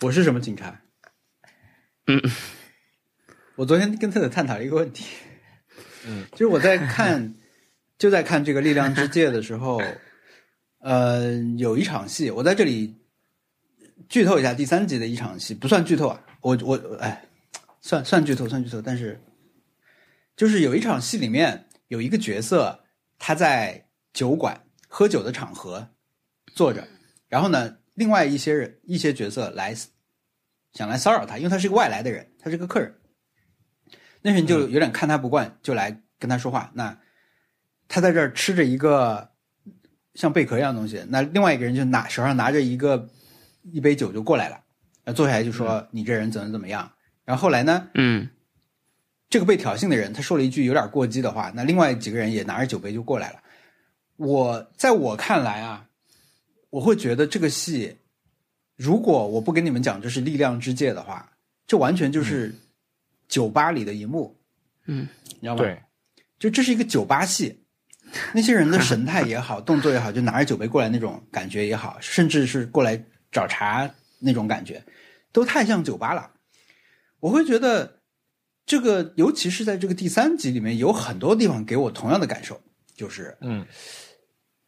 我是什么警察？嗯，我昨天跟特特探讨了一个问题，嗯，就是我在看，就在看这个《力量之戒》的时候，呃，有一场戏，我在这里剧透一下第三集的一场戏，不算剧透啊，我我哎，算算剧透，算剧透，但是就是有一场戏里面有一个角色，他在酒馆喝酒的场合坐着，然后呢，另外一些人一些角色来想来骚扰他，因为他是个外来的人，他是个客人。那人就有点看他不惯，就来跟他说话。那他在这儿吃着一个像贝壳一样的东西，那另外一个人就拿手上拿着一个一杯酒就过来了，那坐下来就说：“你这人怎么怎么样？”然后后来呢，嗯。这个被挑衅的人他说了一句有点过激的话，那另外几个人也拿着酒杯就过来了。我在我看来啊，我会觉得这个戏，如果我不跟你们讲这是力量之戒的话，这完全就是酒吧里的一幕，嗯，你知道吗？对，就这是一个酒吧戏，那些人的神态也好，动作也好，就拿着酒杯过来那种感觉也好，甚至是过来找茬那种感觉，都太像酒吧了。我会觉得这个，尤其是在这个第三集里面，有很多地方给我同样的感受，就是嗯。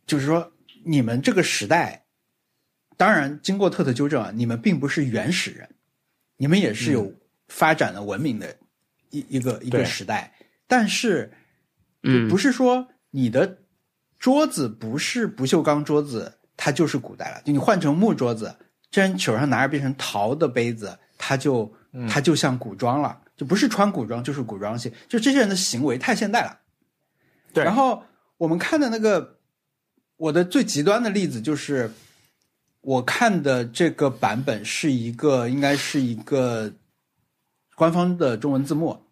就是说，你们这个时代，当然经过特特纠正啊，你们并不是原始人，你们也是有发展的文明的一、一个一个时代，但是嗯，不是说你的桌子不是不锈钢桌子，它就是古代了。就你换成木桌子，这人手上拿着变成陶的杯子，它就它就像古装了，就不是穿古装就是古装戏。就这些人的行为太现代了。对然后我们看的那个，我的最极端的例子就是，我看的这个版本是一个，应该是一个官方的中文字幕。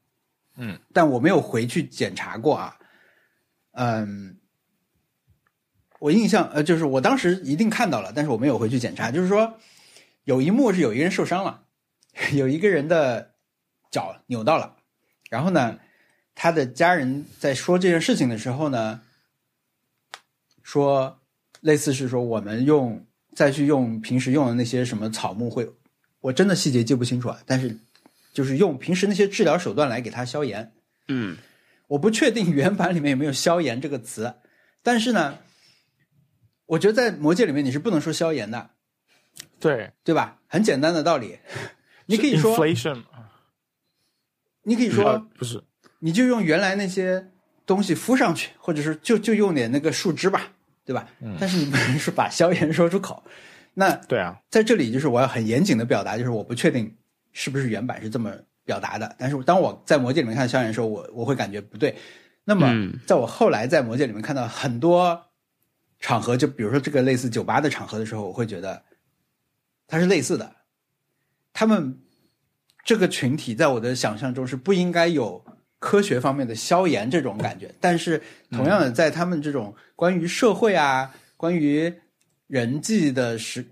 嗯，但我没有回去检查过啊。嗯，我印象呃，就是我当时一定看到了，但是我没有回去检查。就是说，有一幕是有一个人受伤了，有一个人的脚扭到了，然后呢，他的家人在说这件事情的时候呢，说类似是说我们用再去用平时用的那些什么草木会，我真的细节记不清楚啊，但是就是用平时那些治疗手段来给他消炎。嗯我不确定原版里面有没有“消炎”这个词，但是呢，我觉得在《魔戒》里面你是不能说消炎的，对，对吧？很简单的道理，你可以说，inflation，你可以说，呃不是，你就用原来那些东西敷上去，或者是就就用点那个树枝吧，对吧？但是你不能说把消炎说出口。那对啊，在这里，就是我要很严谨的表达，就是我不确定是不是原版是这么表达的。但是当我在《魔戒》里面看到消炎的时候，我我会感觉不对。那么嗯，在我后来在《魔戒》里面看到很多场合，就比如说这个类似酒吧的场合的时候，我会觉得它是类似的。他们这个群体在我的想象中是不应该有科学方面的消炎这种感觉，但是同样的，在他们这种关于社会啊、关于人际的时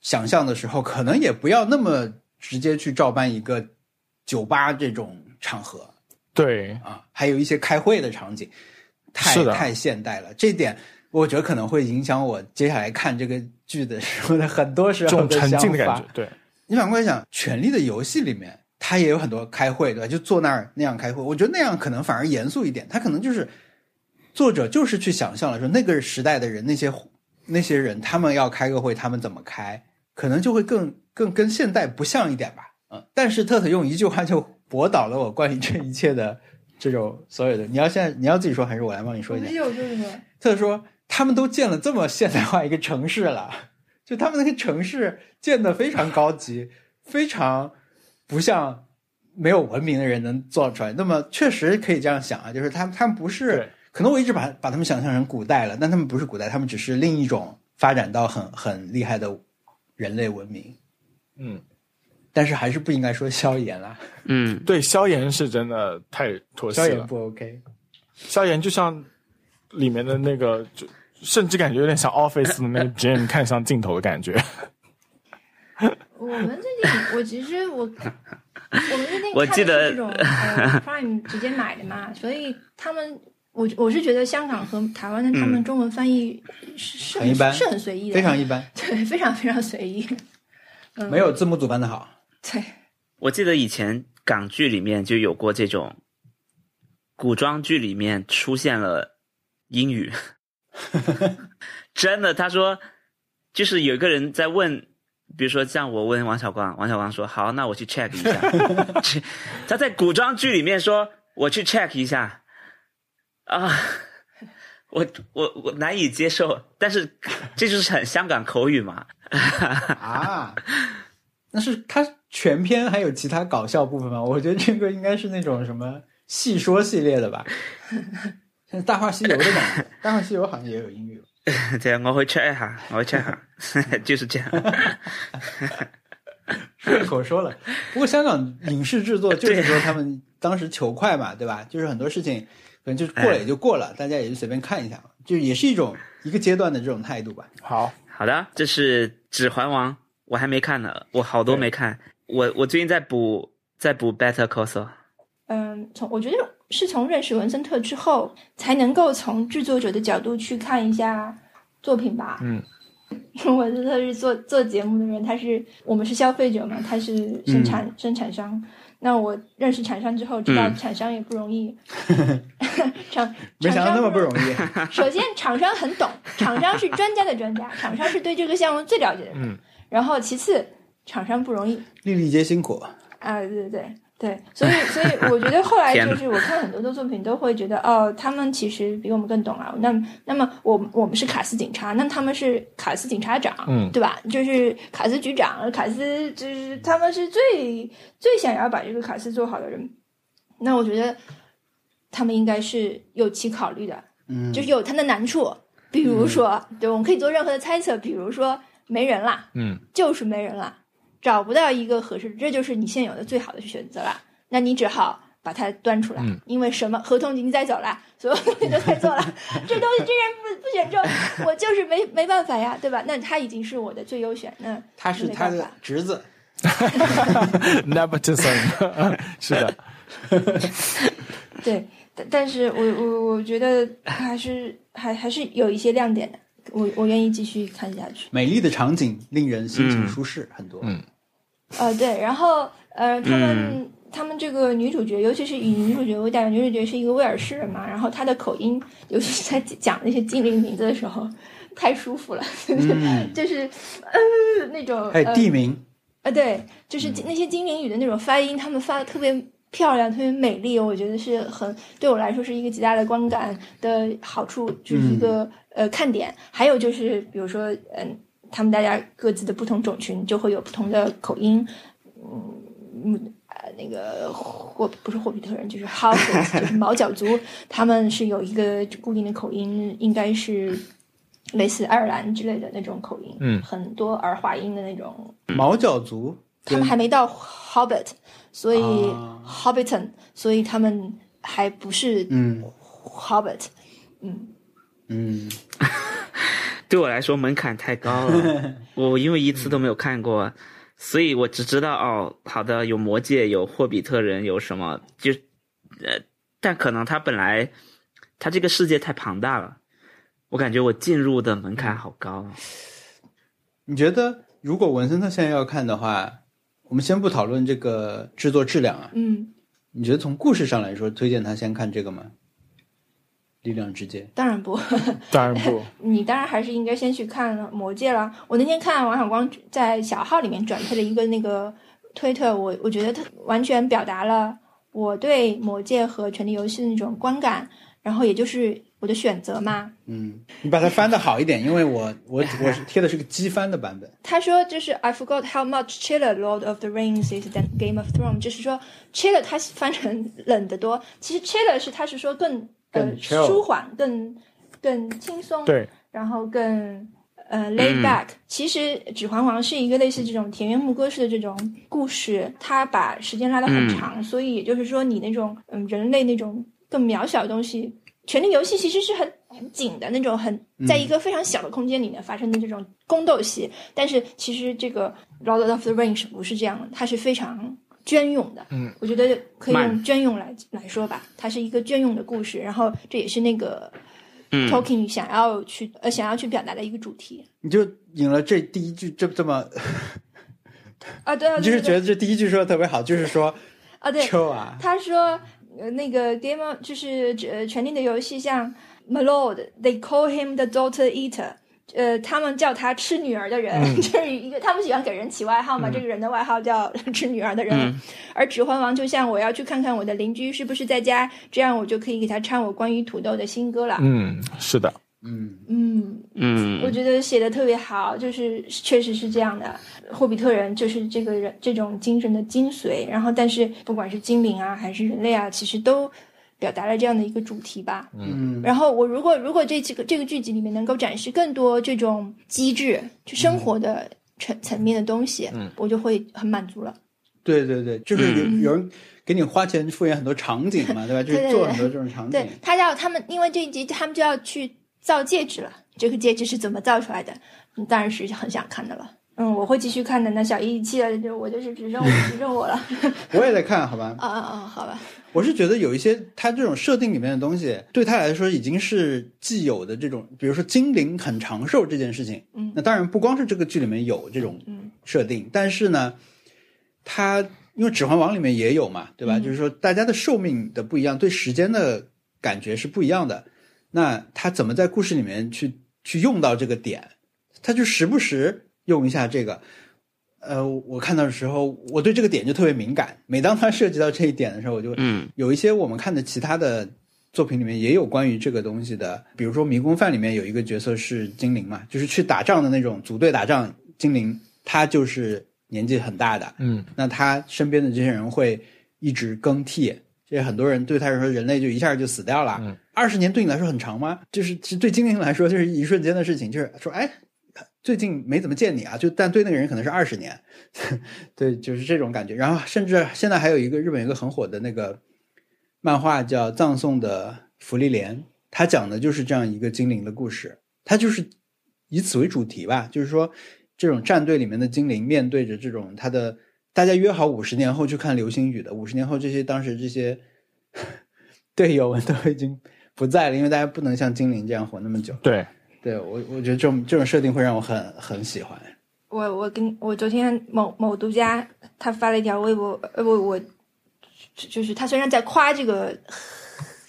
想象的时候，可能也不要那么直接去照搬一个酒吧这种场合对，啊，还有一些开会的场景，太太现代了，这点我觉得可能会影响我接下来看这个剧的时候的很多时这种沉候的想法浸的感觉，对，你反过来想，《权力的游戏》里面，他也有很多开会，对吧？就坐那儿那样开会，我觉得那样可能反而严肃一点。他可能就是作者就是去想象了说那个时代的人，那些那些人，他们要开个会，他们怎么开，可能就会更更跟现代不像一点吧。嗯，但是特特用一句话就驳倒了我关于这一切的这种所有的。你要现在你要自己说，还是我来帮你说一下？我有，就是说什么？特说他们都建了这么现代化一个城市了，就他们那个城市建的非常高级，非常不像没有文明的人能做出来。那么确实可以这样想啊，就是他们他们不是，可能我一直把把他们想象成古代了，但他们不是古代，他们只是另一种发展到很很厉害的人类文明。嗯，但是还是不应该说萧炎啦，嗯对，萧炎是真的太妥协了，萧炎不 OK。萧炎就像里面的那个，就甚至感觉有点像 Office 的那个 Jim 看向镜头的感觉，我们最近，我其实我我们最近看的我记得是这种呃 Prime 直接买的嘛，所以他们我我是觉得香港和台湾的他们中文翻译是是很一般。是很随意的，非常一般，对，非常非常随意。没有字幕组办的好。对，我记得以前港剧里面就有过这种，古装剧里面出现了英语，真的，他说就是有一个人在问，比如说像我问王小光，王小光说好，那我去 check 一下，去他在古装剧里面说我去 check 一下，啊。我我我难以接受，但是这就是很香港口语嘛。啊，那是他全篇还有其他搞笑部分吗？我觉得这个应该是那种什么戏说系列的吧，像《大话西游》的感觉，《大话西游》好像也有英语。这样我会 check 一下，我会 check 一下，就是这样。顺口说了，不过香港影视制作就是说他们当时求快嘛，对吧？就是很多事情可能就是过了也就过了，大家也就随便看一下嘛，就也是一种一个阶段的这种态度吧。好，好的，这是《指环王》，我还没看呢，我好多没看。我我最近在补在补 Better Call Saul。嗯，从我觉得是从认识文森特之后，才能够从制作者的角度去看一下作品吧。嗯，文森特是做做节目的人，他是我们是消费者嘛，他是生产、生产商。那我认识厂商之后，知道嗯厂商也不容易。厂没想到那么不容易。首先，厂商很懂，厂商是专家的专家，厂商是对这个项目最了解的人。嗯然后，其次，厂商不容易粒粒皆辛苦。啊，对对对对，所以所以 我觉得后来就是我看很多的作品都会觉得哦，他们其实比我们更懂啊。那那么我我们是卡斯警察，那他们是卡斯警察长，嗯对吧？就是卡斯局长，卡斯就是他们是最最想要把这个卡斯做好的人。那我觉得他们应该是有其考虑的，嗯，就是有他的难处，比如说，对，我们可以做任何的猜测，比如说没人啦，嗯，就是没人啦，找不到一个合适，这就是你现有的最好的选择了。那你只好把它端出来，嗯因为什么合同已经在走了，所有东西都在做了，这东西既然不不选中，我就是没没办法呀，对吧？那他已经是我的最优选，那他是他的侄子。nepotism，是的，对，但但是我我我觉得还是还还是有一些亮点的，我我愿意继续看下去。美丽的场景令人心情舒适很多。嗯呃，对，然后呃，他们、他们这个女主角，尤其是以女主角为代表，女主角是一个威尔士人嘛，然后她的口音，尤其是在讲那些精灵名字的时候，太舒服了，嗯 就是呃那种还有呃地名，啊，对，就是那些精灵语的那种发音，他们发的特别漂亮，特别美丽，我觉得是很对我来说是一个极大的观感的好处，就是一个、呃看点。还有就是，比如说，嗯，他们大家各自的不同种群就会有不同的口音，嗯那个霍不是霍比特人，就是 Hobbit，就是毛脚族，他们是有一个固定的口音，应该是类似爱尔兰之类的那种口音，嗯。很多儿化音的那种。毛脚族他们还没到 Hobbit，所以、啊 Hobbiton，所以他们还不是嗯 Hobbit。嗯，嗯，对我来说门槛太高了，我因为一次都没有看过，所以我只知道哦，好的，有魔戒，有霍比特人，有什么就呃，但可能他本来他这个世界太庞大了，我感觉我进入的门槛好高啊。你觉得如果文森特现在要看的话，我们先不讨论这个制作质量啊，嗯，你觉得从故事上来说，推荐他先看这个吗？力量之戒，当然不，当然不，你当然还是应该先去看《魔戒》了。我那天看王小光在小号里面转推了一个那个推特，我我觉得他完全表达了我对《魔戒》和《权力游戏》的那种观感，然后也就是我的选择吗。嗯，你把它翻的好一点，因为我我我是贴的是个机翻的版本，他说就是 I forgot how much chiller Lord of the Rings is than Game of Thrones，就是说 chiller 它翻成冷得多，其实 chiller 是它是说更呃舒缓、更更轻松，对，然后更呃 laid back、其实《指环王》是一个类似这种田园牧歌式的这种故事，它把时间拉得很长，所以也就是说你那种嗯人类那种更渺小的东西。权力游戏其实是很很紧的那种，很在一个非常小的空间里面发生的这种宫斗戏，但是其实这个《Lord of the Rings》不是这样的，它是非常隽永的。嗯，我觉得可以用慢。隽永来来说吧，它是一个隽永的故事，然后这也是那个嗯。Tolkien 想要去呃想要去表达的一个主题。你就引了这第一句这这么，啊。对啊，你就是觉得这第一句说的特别好，就是说啊，对，秋啊，他说，呃，那个 Game 就是呃《权力的游戏》，像 Malord，they call him the daughter eater，呃，他们叫他吃女儿的人，就是一个他们喜欢给人起外号嘛，这个人的外号叫吃女儿的人。嗯 而《指环王》就像我要去看看我的邻居是不是在家，这样我就可以给他唱我关于土豆的新歌了。嗯，是的，嗯嗯，嗯，我觉得写的特别好，就是确实是这样的。霍比特人就是这个人这种精神的精髓，然后但是不管是精灵啊还是人类啊，其实都表达了这样的一个主题吧。嗯然后我如果如果这几个这个剧集里面能够展示更多这种机制，就生活的层层面的东西，嗯我就会很满足了。对对对，就是有嗯有人给你花钱复原很多场景嘛，对吧？就是做很多这种场景对。他要他们，因为这一集他们就要去造戒指了，这个戒指是怎么造出来的？嗯当然是很想看的了。嗯，我会继续看的。那小一期了，就我就是只剩我只剩我了。我也在看，好吧？啊啊啊！好吧，我是觉得有一些它这种设定里面的东西，对他来说已经是既有的这种，比如说精灵很长寿这件事情。嗯那当然不光是这个剧里面有这种嗯设定，但是呢，它因为《指环王》里面也有嘛，对吧？嗯就是说大家的寿命的不一样，对时间的感觉是不一样的。那他怎么在故事里面去去用到这个点？他就时不时用一下这个。呃，我看到的时候，我对这个点就特别敏感。每当他涉及到这一点的时候，我就嗯有一些我们看的其他的作品里面也有关于这个东西的，比如说《迷宫饭》里面有一个角色是精灵嘛，就是去打仗的那种组队打仗精灵，他就是年纪很大的，嗯那他身边的这些人会一直更替，这些很多人对他来说，人类就一下就死掉了嗯。二十、年对你来说很长吗？就是其实对精灵来说，就是一瞬间的事情，就是说，哎，最近没怎么见你啊，就但对那个人可能是二十年，对，就是这种感觉。然后甚至现在还有一个日本一个很火的那个漫画叫《葬送的芙莉莲》，它讲的就是这样一个精灵的故事，它就是以此为主题吧，就是说这种战队里面的精灵面对着这种他的大家约好五十年后去看流星雨的，五十年后这些当时这些 队友们都已经不在了，因为大家不能像精灵这样活那么久。对，对我，我觉得这种这种设定会让我很很喜欢。我我跟我昨天某某独家他发了一条微博，呃我我就是他虽然在夸这个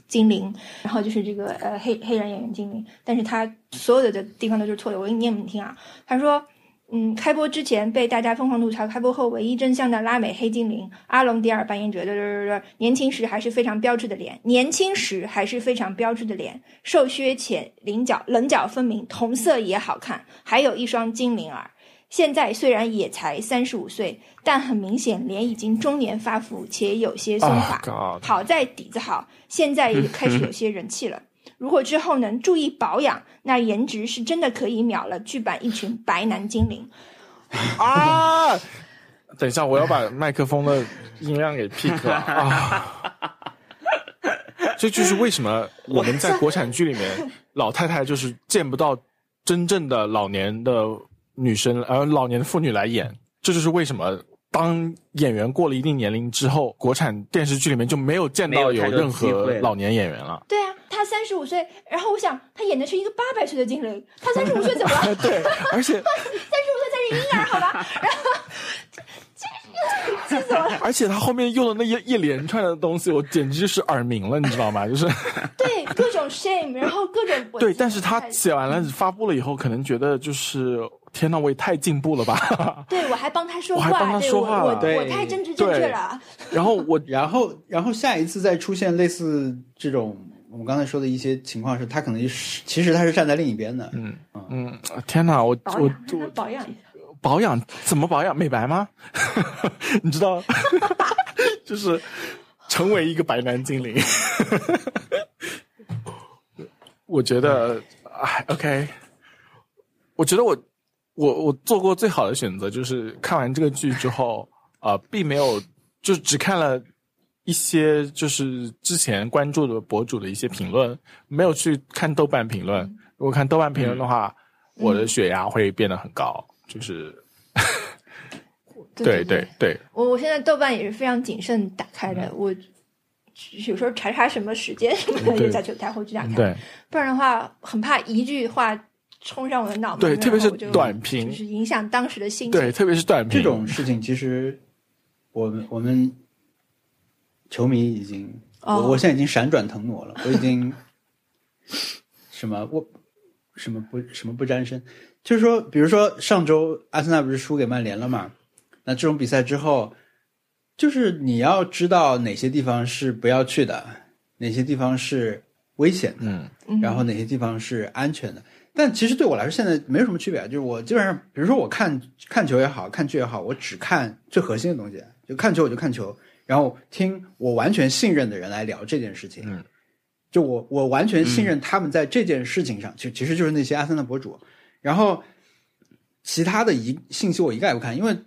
精灵，然后就是这个呃黑黑人演员精灵，但是他所有的地方都是错的。我给你念给你听啊，他说。嗯，开播之前被大家疯狂吐槽，开播后唯一真相的拉美黑精灵阿隆迪尔扮演者，对对对对，年轻时还是非常标致的脸，年轻时还是非常标致的脸，瘦削且棱角棱角分明，同色也好看，还有一双精灵耳。现在虽然也才三十五岁，但很明显脸已经中年发福，且有些松啊垮。好在底子好，现在也开始有些人气了。如果之后能注意保养，那颜值是真的可以秒了剧版一群白男精灵。啊！等一下，我要把麦克风的音量给 pick 了啊！这就是为什么我们在国产剧里面，老太太就是见不到真正的老年的女生，呃，老年的妇女来演。这就是为什么当演员过了一定年龄之后，国产电视剧里面就没有见到有任何老年演员了。对啊，他三十五岁，然后我想他演的是一个八百岁的精灵，他三十五岁怎么了？对，而且 三十五岁才是婴儿，好吧？然后这这怎么了？而且他后面用的那一一连串的东西，我简直就是耳鸣了，你知道吗？就是。对，各种 shame，然后各种对，但是他写完了发布了以后，可能觉得就是天呐，我也太进步了吧。对我还帮他说话，我还帮他说话了我我对我太政治正确了。然后我 然后，然后下一次再出现类似这种我们刚才说的一些情况是，他可能是其实他是站在另一边的。嗯嗯，天呐，我我我保养一下。保养怎么保养？美白吗？你知道，就是成为一个白男精灵。我觉得，哎，OK，我觉得我我我做过最好的选择就是看完这个剧之后，呃，并没有就只看了一些就是之前关注的博主的一些评论，没有去看豆瓣评论。如果看豆瓣评论的话，我的血压会变得很高，就是对 对对对，我我现在豆瓣也是非常谨慎打开的，我有时候查查什么时间什么的，嗯对。就再去才会去打开。对。不然的话，很怕一句话冲上我的脑门，对，特别是短评就，是影响当时的心情。对，特别是短评这种事情其实我们我们球迷已经，哦我我现在已经闪转腾挪了，我已经 什么我什么不什么不沾身，就是说，比如说上周阿森纳不是输给曼联了嘛？那这种比赛之后，就是你要知道哪些地方是不要去的，哪些地方是危险的，嗯然后哪些地方是安全的。但其实对我来说，现在没有什么区别啊。就是我基本上，比如说我看看球也好看剧也好，我只看最核心的东西。就看球我就看球，然后听我完全信任的人来聊这件事情。嗯，就我我完全信任他们在这件事情上，其、其实就是那些阿森纳博主。然后其他的一信息我一概不看，因为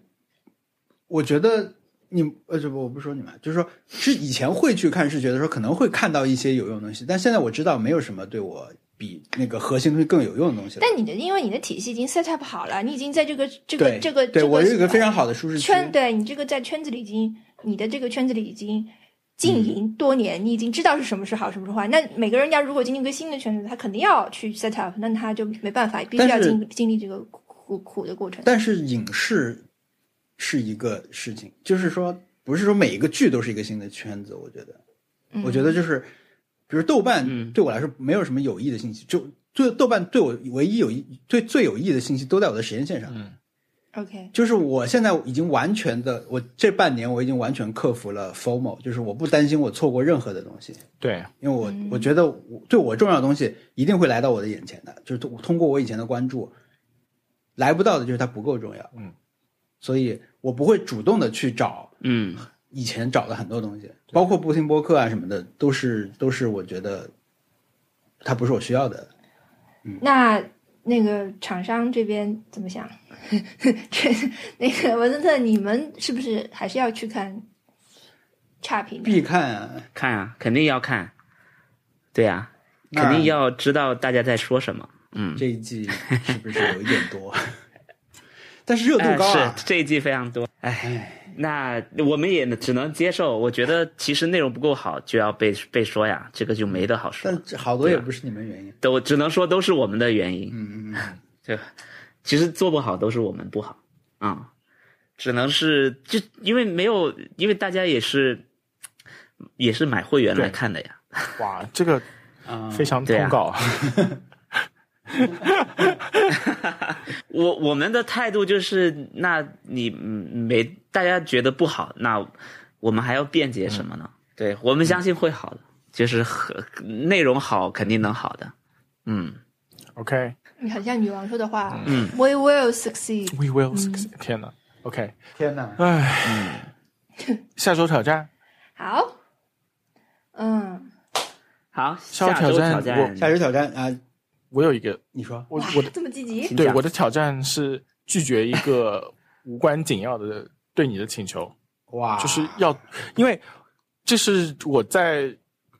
我觉得你呃，这不我不说你们，就是说是以前会去看，是觉得说可能会看到一些有用的东西，但现在我知道没有什么对我比那个核心东西更有用的东西。但你的因为你的体系已经 set up 好了，你已经在这个这个这个这个对我有一个非常好的舒适，圈，对你这个在圈子里已经，你的这个圈子里已经经营多年，你已经知道是什么是好，什么是坏。那每个人要如果进入一个新的圈子，他肯定要去 set up，那他就没办法，必须要经经历这个苦苦的过程。但是影视是一个事情，就是说不是说每一个剧都是一个新的圈子，我觉得。嗯我觉得就是，比如豆瓣嗯。对我来说没有什么有益的信息，就最豆瓣对我唯一有益、最最有益的信息都在我的实验线上。嗯。OK，就是我现在已经完全的，我这半年我已经完全克服了 formal，就是我不担心我错过任何的东西，对，因为我、我觉得我对我重要的东西一定会来到我的眼前的，就是通通过我以前的关注，来不到的就是它不够重要。嗯，所以我不会主动的去找嗯以前找的很多东西，包括不听播客啊什么的，都是都是我觉得它不是我需要的。那那个厂商这边怎么想？这那个文森特，你们是不是还是要去看差评？必看啊，看啊，肯定要看，对啊，肯定要知道大家在说什么。嗯，这一季是不是有一点多？但是热度哎高啊，是这一季非常多。哎，那我们也只能接受。我觉得其实内容不够好就要被被说呀，这个就没得好说。但这好多也不是你们原因。都只能说都是我们的原因。嗯嗯嗯，对，其实做不好都是我们不好啊、只能是就因为没有，因为大家也是也是买会员来看的呀。哇，这个 啊非常通稿，我我们的态度就是，那你嗯没大家觉得不好，那我们还要辩解什么呢？对我们相信会好的，就是和内容好，肯定能好的。嗯。OK，你很像女王说的话、嗯。W e will succeed。We will succeed、天哪，OK，天哪！唉，下周挑战，好，嗯，好，下周挑战下周挑战啊，我有一个，你说。我我的这么积极，对我的挑战是拒绝一个 无关紧要的对你的请求，哇，就是要，因为这是我在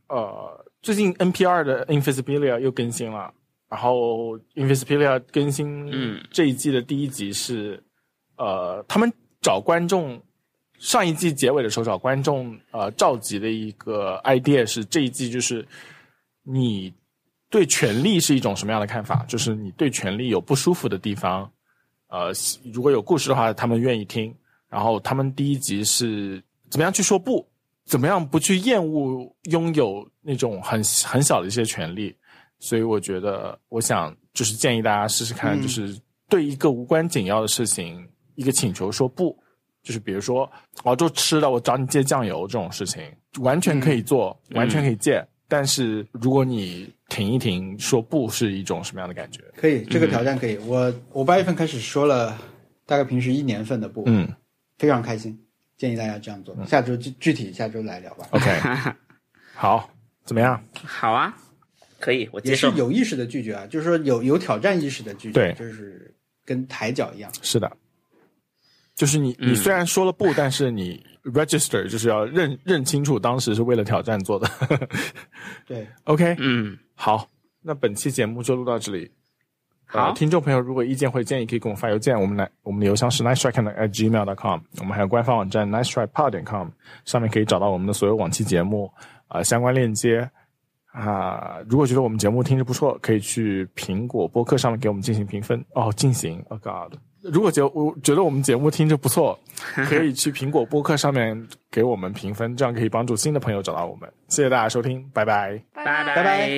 呃最近 NPR 的 Invisibilia 又更新了，然后 Invisibilia 更新嗯。这一季的第一集是、呃他们找观众。上一季结尾的时候找观众呃召集的一个 idea 是这一季就是你对权力是一种什么样的看法？就是你对权力有不舒服的地方，呃，如果有故事的话，他们愿意听。然后他们第一集是怎么样去说不，怎么样不去厌恶拥有那种很很小的一些权利。所以我觉得，我想就是建议大家试试看，嗯就是对一个无关紧要的事情，一个请求说不。就是比如说，哦，做吃的，我找你借酱油这种事情，完全可以做，完全可以借。但是如果你停一停，说不是一种什么样的感觉？可以，这个挑战可以。我我八月份开始说了，大概平时一年份的不，嗯非常开心，建议大家这样做。下周具具体下周来聊吧。，OK，好，怎么样？好啊，可以，我也是接受。有意识的拒绝啊，就是说有有挑战意识的拒绝，对就是跟抬脚一样。是的，就是你你嗯。虽然说了不，但是你 register 就是要认认清楚当时是为了挑战做的。对，OK，嗯，好，那本期节目就录到这里。呃好，听众朋友如果意见或者建议，可以给我们发邮件，我们来我们的邮箱是 nice try at gmail dot com，我们还有官方网站 nice try pod 点 com，上面可以找到我们的所有往期节目啊、呃相关链接。啊、如果觉得我们节目听着不错，可以去苹果播客上面给我们进行评分。哦，进行，Oh God。如果觉我觉得我们节目听着不错，可以去苹果播客上面给我们评分，这样可以帮助新的朋友找到我们。谢谢大家收听，拜拜。拜拜拜拜。